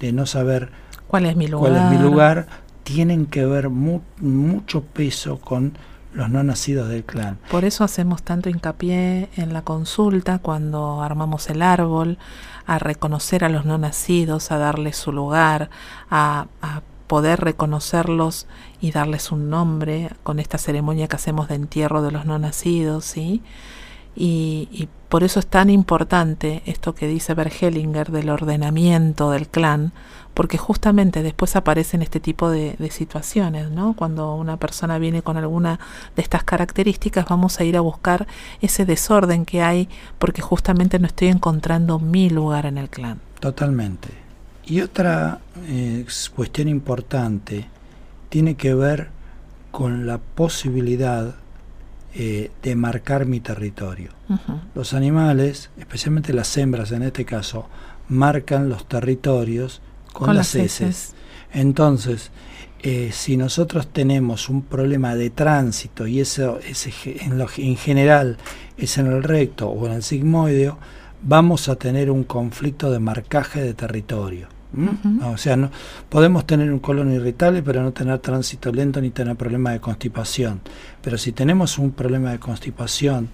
B: de no saber
A: cuál es mi lugar,
B: cuál es mi lugar tienen que ver mucho peso con los no nacidos del clan.
A: Por eso hacemos tanto hincapié en la consulta cuando armamos el árbol, a reconocer a los no nacidos, a darles su lugar, a, a poder reconocerlos y darles un nombre con esta ceremonia que hacemos de entierro de los no nacidos, ¿sí? Y, por eso es tan importante esto que dice Bergelinger del ordenamiento del clan, porque justamente después aparecen este tipo de, de, situaciones, ¿no? Cuando una persona viene con alguna de estas características, vamos a ir a buscar ese desorden que hay, porque justamente no estoy encontrando mi lugar en el clan.
B: Totalmente. Y otra eh, cuestión importante tiene que ver con la posibilidad eh, de marcar mi territorio. Los animales, especialmente las hembras en este caso, marcan los territorios con,
A: Con
B: las
A: las
B: heces.
A: heces.
B: Entonces, eh, si nosotros tenemos un problema de tránsito y eso es en, lo, en general es en el recto o en el sigmoideo, vamos a tener un conflicto de marcaje de territorio.
A: Ujú.
B: O sea, no, podemos tener un colon irritable pero no tener tránsito lento ni tener problema de constipación. Pero si tenemos un problema de constipación,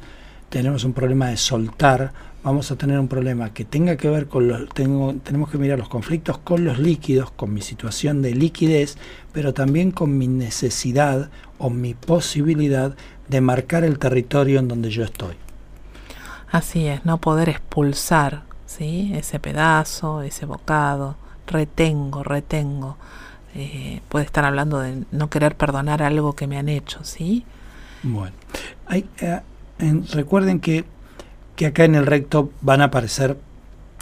B: tenemos un problema de soltar, vamos a tener un problema que tenga que ver con los, tengo, tenemos que mirar los conflictos con los líquidos, con mi situación de liquidez, pero también con mi necesidad o mi posibilidad de marcar el territorio en donde yo estoy.
A: Así es, no poder expulsar, ¿sí? Ese pedazo, ese bocado, retengo, retengo. Eh, puede estar hablando de no querer perdonar algo que me han hecho, ¿sí?
B: Bueno, hay, eh, en- recuerden que, que acá en el recto van a aparecer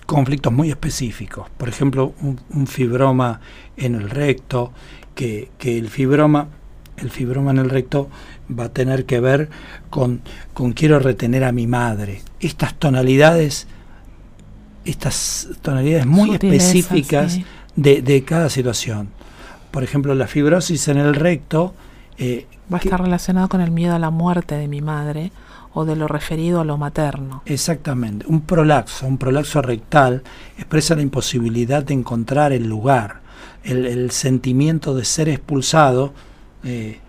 B: conflictos muy específicos. Por ejemplo, un, un fibroma en el recto, que, que el fibroma, el fibroma en el recto va a tener que ver con, con quiero retener a mi madre. Estas tonalidades, estas tonalidades muy específicas
A: sí.
B: de, de cada situación. Por ejemplo, la fibrosis en el recto eh,
A: Va a estar relacionado con el miedo a la muerte de mi madre o de lo referido a lo materno.
B: Exactamente. Un prolaxo, un prolaxo rectal expresa la imposibilidad de encontrar el lugar, el, el sentimiento de ser expulsado eh,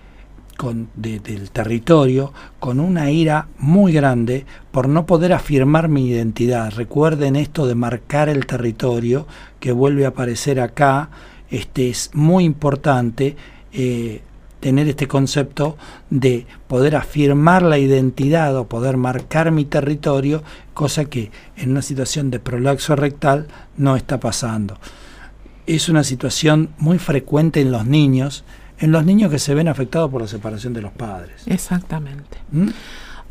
B: con, de- del territorio con una ira muy grande por no poder afirmar mi identidad. Recuerden esto de marcar el territorio que vuelve a aparecer acá. Este es muy importante. eh, tener este concepto de poder afirmar la identidad o poder marcar mi territorio, cosa que en una situación de prolaxo rectal no está pasando. Es una situación muy frecuente en los niños, en los niños que se ven afectados por la separación de los padres.
A: Exactamente.
B: ¿Mm?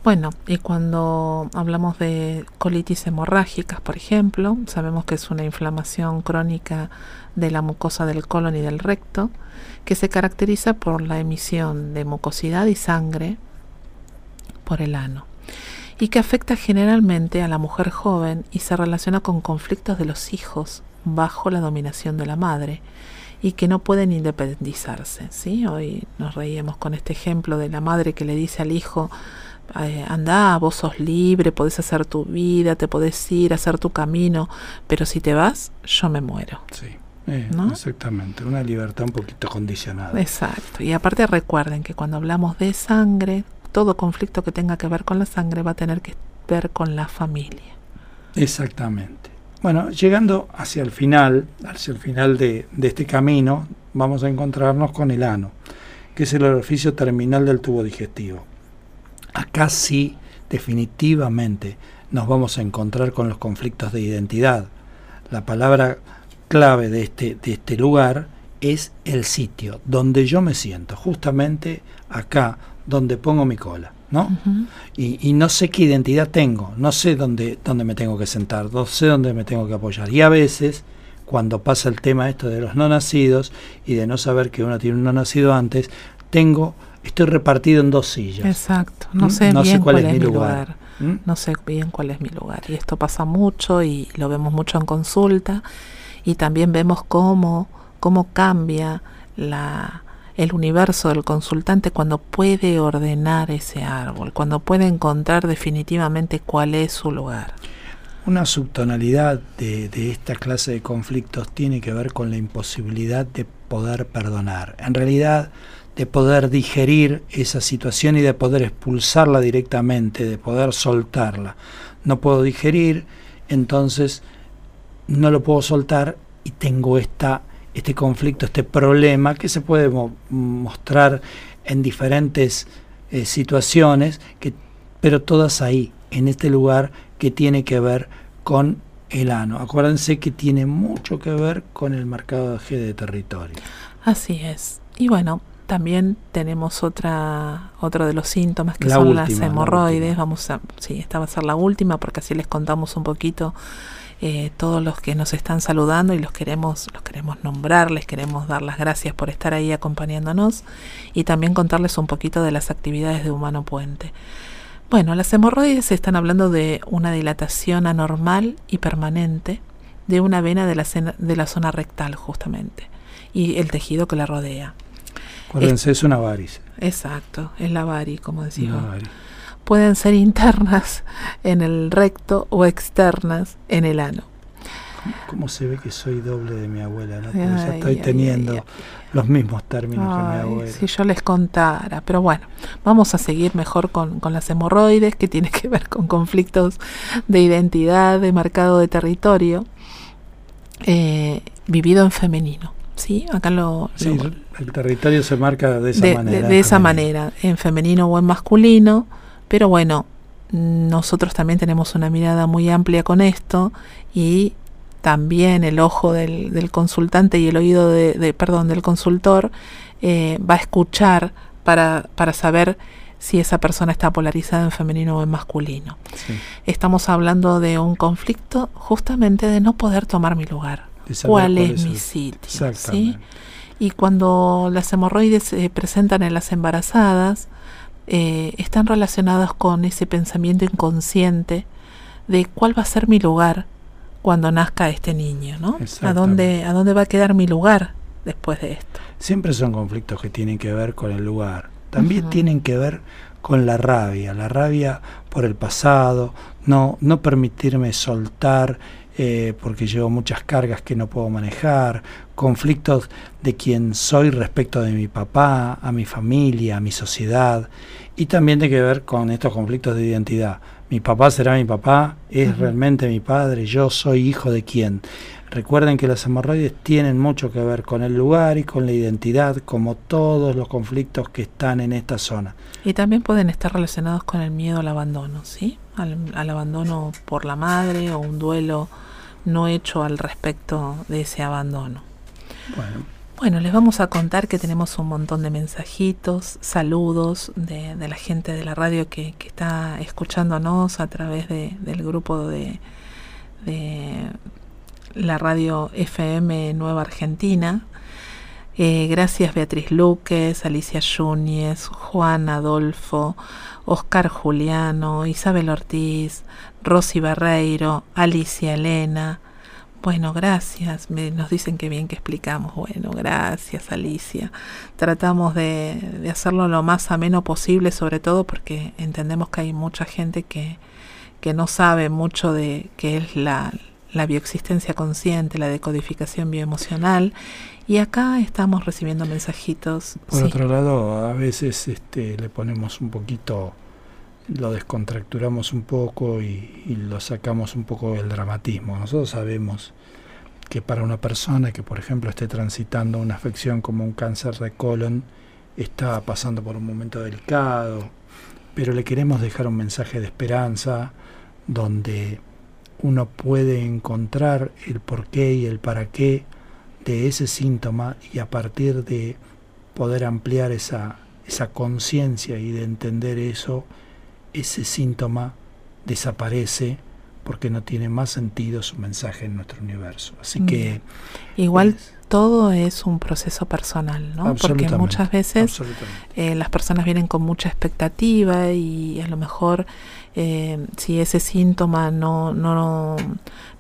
A: Bueno, y cuando hablamos de colitis hemorrágicas, por ejemplo, sabemos que es una inflamación crónica de la mucosa del colon y del recto, que se caracteriza por la emisión de mucosidad y sangre por el ano, y que afecta generalmente a la mujer joven y se relaciona con conflictos de los hijos bajo la dominación de la madre y que no pueden independizarse. ¿sí? Hoy nos reíamos con este ejemplo de la madre que le dice al hijo, eh, anda, vos sos libre, podés hacer tu vida, te podés ir, hacer tu camino, pero si te vas, yo me muero.
B: Sí, eh,
A: ¿No?
B: exactamente. Una libertad un poquito condicionada.
A: Exacto. Y aparte recuerden que cuando hablamos de sangre, todo conflicto que tenga que ver con la sangre va a tener que ver con la familia.
B: Exactamente. Bueno, llegando hacia el final, hacia el final de, este camino, vamos a encontrarnos con el ano, que es el orificio terminal del tubo digestivo. Acá sí, definitivamente, nos vamos a encontrar con los conflictos de identidad. La palabra clave de este, de este lugar es el sitio donde yo me siento, justamente acá, donde pongo mi cola, ¿no? Y, y no sé qué identidad tengo, no sé dónde, dónde me tengo que sentar, no sé dónde me tengo que apoyar. Y a veces, cuando pasa el tema esto de los no nacidos y de no saber que uno tiene un no nacido antes, tengo, estoy repartido en dos sillas.
A: Exacto. No
B: ¿Mm?
A: sé
B: No sé cuál
A: cuál,
B: es mi
A: mi
B: lugar.
A: lugar.
B: ¿Mm?
A: No sé bien cuál es mi lugar. Y esto pasa mucho y lo vemos mucho en consulta. Y también vemos cómo, cómo cambia la, el universo del consultante cuando puede ordenar ese árbol, cuando puede encontrar definitivamente cuál es su lugar.
B: Una subtonalidad de, esta clase de conflictos tiene que ver con la imposibilidad de poder perdonar. En realidad, de poder digerir esa situación y de poder expulsarla directamente, de poder soltarla. No puedo digerir, entonces no lo puedo soltar y tengo esta, este conflicto, este problema que se puede mo- mostrar en diferentes eh, situaciones, que, pero todas ahí, en este lugar que tiene que ver con el ano. Acuérdense que tiene mucho que ver con el marcado G de territorio.
A: Así es. Y bueno, también tenemos otra otro de los síntomas que son las hemorroides. Vamos a, sí, esta va a ser la última porque así les contamos un poquito eh, todos los que nos están saludando y los queremos los queremos nombrar, les queremos dar las gracias por estar ahí acompañándonos y también contarles un poquito de las actividades de Humano Puente. Bueno, las hemorroides están hablando de una dilatación anormal y permanente de una vena de la, de la zona rectal justamente y el tejido que la rodea.
B: Acuérdense, es, una varice.
A: Exacto, es la vari, como decimos. Pueden ser internas en el recto o externas en el ano.
B: ¿Cómo, se ve que soy doble de mi abuela? ¿no? ya estoy teniendo los mismos términos que mi abuela.
A: Si yo les contara, pero bueno, vamos a seguir mejor con, con las hemorroides, que tiene que ver con conflictos de identidad, de marcado de territorio, eh, vivido en femenino. ¿sí? Acá lo,
B: el territorio se marca de esa manera.
A: De, esa manera, en femenino o en masculino, pero bueno, nosotros también tenemos una mirada muy amplia con esto y también el ojo del, del consultante y el oído de, perdón, del consultor eh, va a escuchar para, para saber si esa persona está polarizada en femenino o en masculino. Estamos hablando de un conflicto justamente de no poder tomar mi lugar cuál, es, mi sitio. ¿sí? Y cuando las hemorroides se presentan en las embarazadas, eh, están relacionadas con ese pensamiento inconsciente de cuál va a ser mi lugar cuando nazca este niño, ¿no? ¿A dónde, ¿A dónde va a quedar mi lugar después de esto?
B: Siempre son conflictos que tienen que ver con el lugar. También tienen que ver con la rabia, la rabia por el pasado, no, no permitirme soltar eh, porque llevo muchas cargas que no puedo manejar, conflictos de quién soy respecto de mi papá, a mi familia, a mi sociedad, y también tiene que ver con estos conflictos de identidad. Mi papá será mi papá, es realmente mi padre, yo soy hijo de quién. Recuerden que las hemorroides tienen mucho que ver con el lugar y con la identidad, como todos los conflictos que están en esta zona.
A: Y también pueden estar relacionados con el miedo al abandono, ¿sí? al abandono por la madre o un duelo no hecho al respecto de ese abandono. Bueno. les vamos a contar que tenemos un montón de mensajitos, saludos de, la gente de la radio que, está escuchándonos a través del grupo de, de la radio FM Nueva Argentina. Eh, gracias Beatriz Luques, Alicia Yúñez, Juan Adolfo, Oscar Juliano, Isabel Ortiz, Rosy Barreiro, Alicia Elena. Bueno, gracias. Me, nos dicen que bien que explicamos. Bueno, gracias Alicia. Tratamos de, de hacerlo lo más ameno posible, sobre todo porque entendemos que hay mucha gente que, que no sabe mucho de qué es la, la bioexistencia consciente, la decodificación bioemocional. Y acá estamos recibiendo mensajitos.
B: Por otro lado, a veces este, le ponemos un poquito, lo descontracturamos un poco y, lo sacamos un poco del dramatismo. Nosotros sabemos que para una persona que, por ejemplo, esté transitando una afección como un cáncer de colon, está pasando por un momento delicado, pero le queremos dejar un mensaje de esperanza donde uno puede encontrar el porqué y el para qué de ese síntoma y a partir de poder ampliar esa, esa conciencia y de entender eso, ese síntoma desaparece porque no tiene más sentido su mensaje en nuestro universo. Así que...
A: Igual todo es un proceso personal, ¿no? Porque muchas veces eh, las personas vienen con mucha expectativa y a lo mejor eh, si ese síntoma no, no,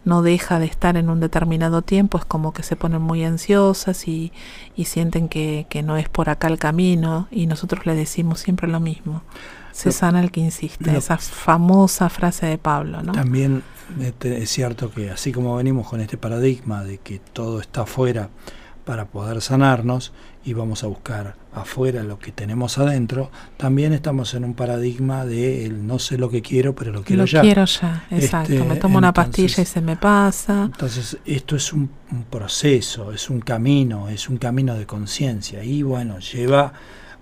A: no deja de estar en un determinado tiempo, es como que se ponen muy ansiosas y, y sienten que, que no es por acá el camino y nosotros le decimos siempre lo mismo. Se sana el que insiste, esa famosa frase de Pablo, ¿no?
B: También este, es cierto que así como venimos con este paradigma de que todo está afuera para poder sanarnos y vamos a buscar afuera lo que tenemos adentro, también estamos en un paradigma de el no sé lo que quiero, pero lo quiero ya.
A: Lo quiero ya, exacto. me este, tomo una pastilla y se me pasa.
B: Entonces, esto es un, un proceso, es un camino, es un camino de conciencia y bueno, lleva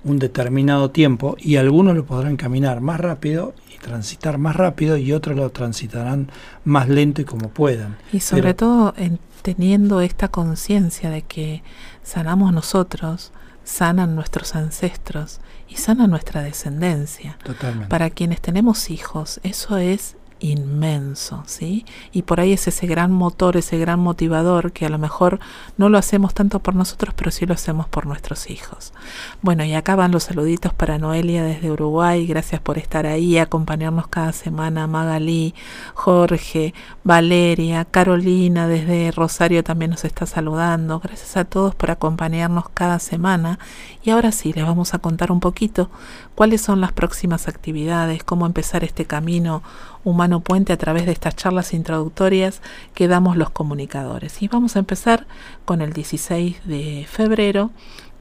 B: un determinado tiempo y algunos lo podrán caminar más rápido y transitar más rápido y otros lo transitarán más lento y como puedan.
A: Y sobre todo en, teniendo esta conciencia de que sanamos nosotros, sanan nuestros ancestros y sana nuestra descendencia.
B: Totalmente.
A: Para quienes tenemos hijos, eso es inmenso, ¿sí? Y por ahí es ese gran motor, ese gran motivador que a lo mejor no lo hacemos tanto por nosotros, pero sí lo hacemos por nuestros hijos. Bueno, y acá van los saluditos para Noelia desde Uruguay, gracias por estar ahí, acompañarnos cada semana, Magalí, Jorge, Valeria, Carolina desde Rosario también nos está saludando, gracias a todos por acompañarnos cada semana y ahora sí, les vamos a contar un poquito cuáles son las próximas actividades, cómo empezar este camino humano puente a través de estas charlas introductorias que damos los comunicadores. Y vamos a empezar con el 16 de febrero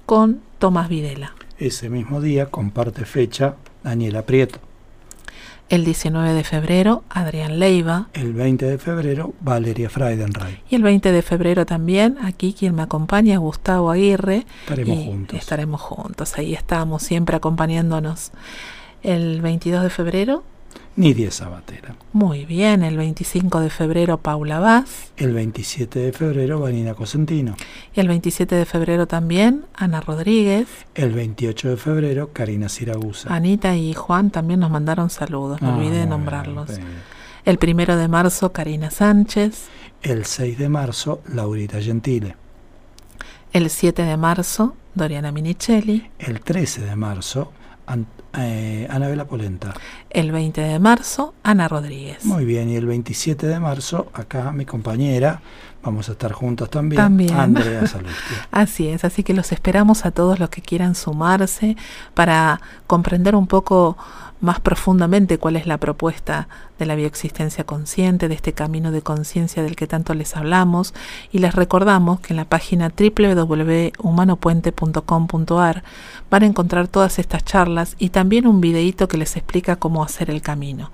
A: con Tomás Videla.
B: Ese mismo día comparte fecha Daniela Prieto.
A: El 19 de febrero, Adrián Leiva.
B: El 20 de febrero, Valeria Freidenreich.
A: Y el 20 de febrero también, aquí quien me acompaña, Gustavo Aguirre.
B: Estaremos juntos.
A: Estaremos juntos, ahí estamos, siempre acompañándonos. El 22 de febrero,
B: Nidia Sabatera.
A: Muy bien, el 25 de febrero Paula Vaz.
B: El 27 de febrero Vanina Cosentino.
A: Y el 27 de febrero también Ana Rodríguez.
B: El 28 de febrero Karina Siragusa.
A: Anita y Juan también nos mandaron saludos, me
B: Ah,
A: olvidé nombrarlos.
B: bien.
A: El primero de marzo Karina Sánchez.
B: El 6 de marzo Laurita Gentile.
A: El 7 de marzo Doriana Minichelli.
B: El 13 de marzo An- eh, Anabela Polenta.
A: El 20 de marzo Ana Rodríguez.
B: Muy bien, y el 27 de marzo acá mi compañera, vamos a estar juntos también,
A: También.
B: Andrea [LAUGHS] Salustio.
A: Así es, así que los esperamos a todos los que quieran sumarse para comprender un poco más profundamente cuál es la propuesta de la bioexistencia consciente, de este camino de conciencia del que tanto les hablamos, y les recordamos que en la página www.humanopuente.com.ar van a encontrar todas estas charlas y también un videíto que les explica cómo hacer el camino.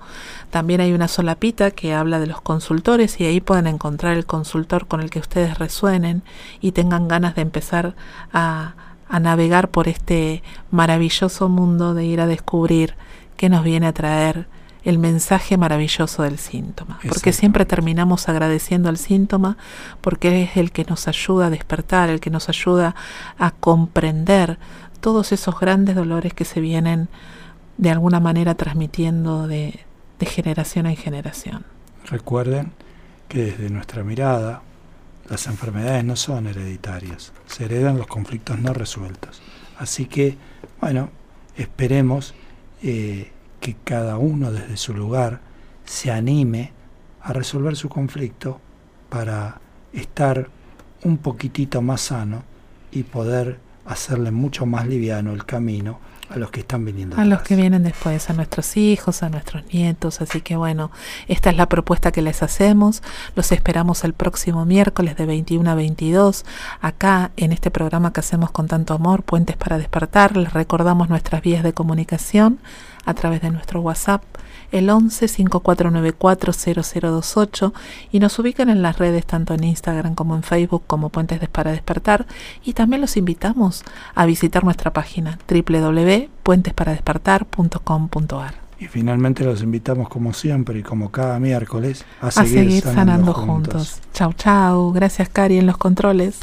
A: También hay una solapita que habla de los consultores y ahí pueden encontrar el consultor con el que ustedes resuenen y tengan ganas de empezar a, a navegar por este maravilloso mundo de ir a descubrir qué nos viene a traer el mensaje maravilloso del síntoma. Porque siempre terminamos agradeciendo al síntoma porque es el que nos ayuda a despertar, el que nos ayuda a comprender todos esos grandes dolores que se vienen de alguna manera transmitiendo de, de generación en generación.
B: Recuerden que desde nuestra mirada las enfermedades no son hereditarias, se heredan los conflictos no resueltos. Así que, bueno, esperemos eh, que cada uno desde su lugar se anime a resolver su conflicto para estar un poquitito más sano y poder hacerle mucho más liviano el camino a los que están viniendo.
A: A los que vienen después, a nuestros hijos, a nuestros nietos. Así que bueno, esta es la propuesta que les hacemos. Los esperamos el próximo miércoles de 21 a 22, acá en este programa que hacemos con tanto amor, Puentes para Despertar. Les recordamos nuestras vías de comunicación a través de nuestro WhatsApp, el 11 5494 0028 y nos ubican en las redes tanto en Instagram como en Facebook como Puentes para Despertar y también los invitamos a visitar nuestra página www.puentesparadespertar.com.ar
B: Y finalmente los invitamos como siempre y como cada miércoles a
A: a
B: seguir,
A: seguir sanando, juntos. Chau, chau. Gracias, Cari, en los controles.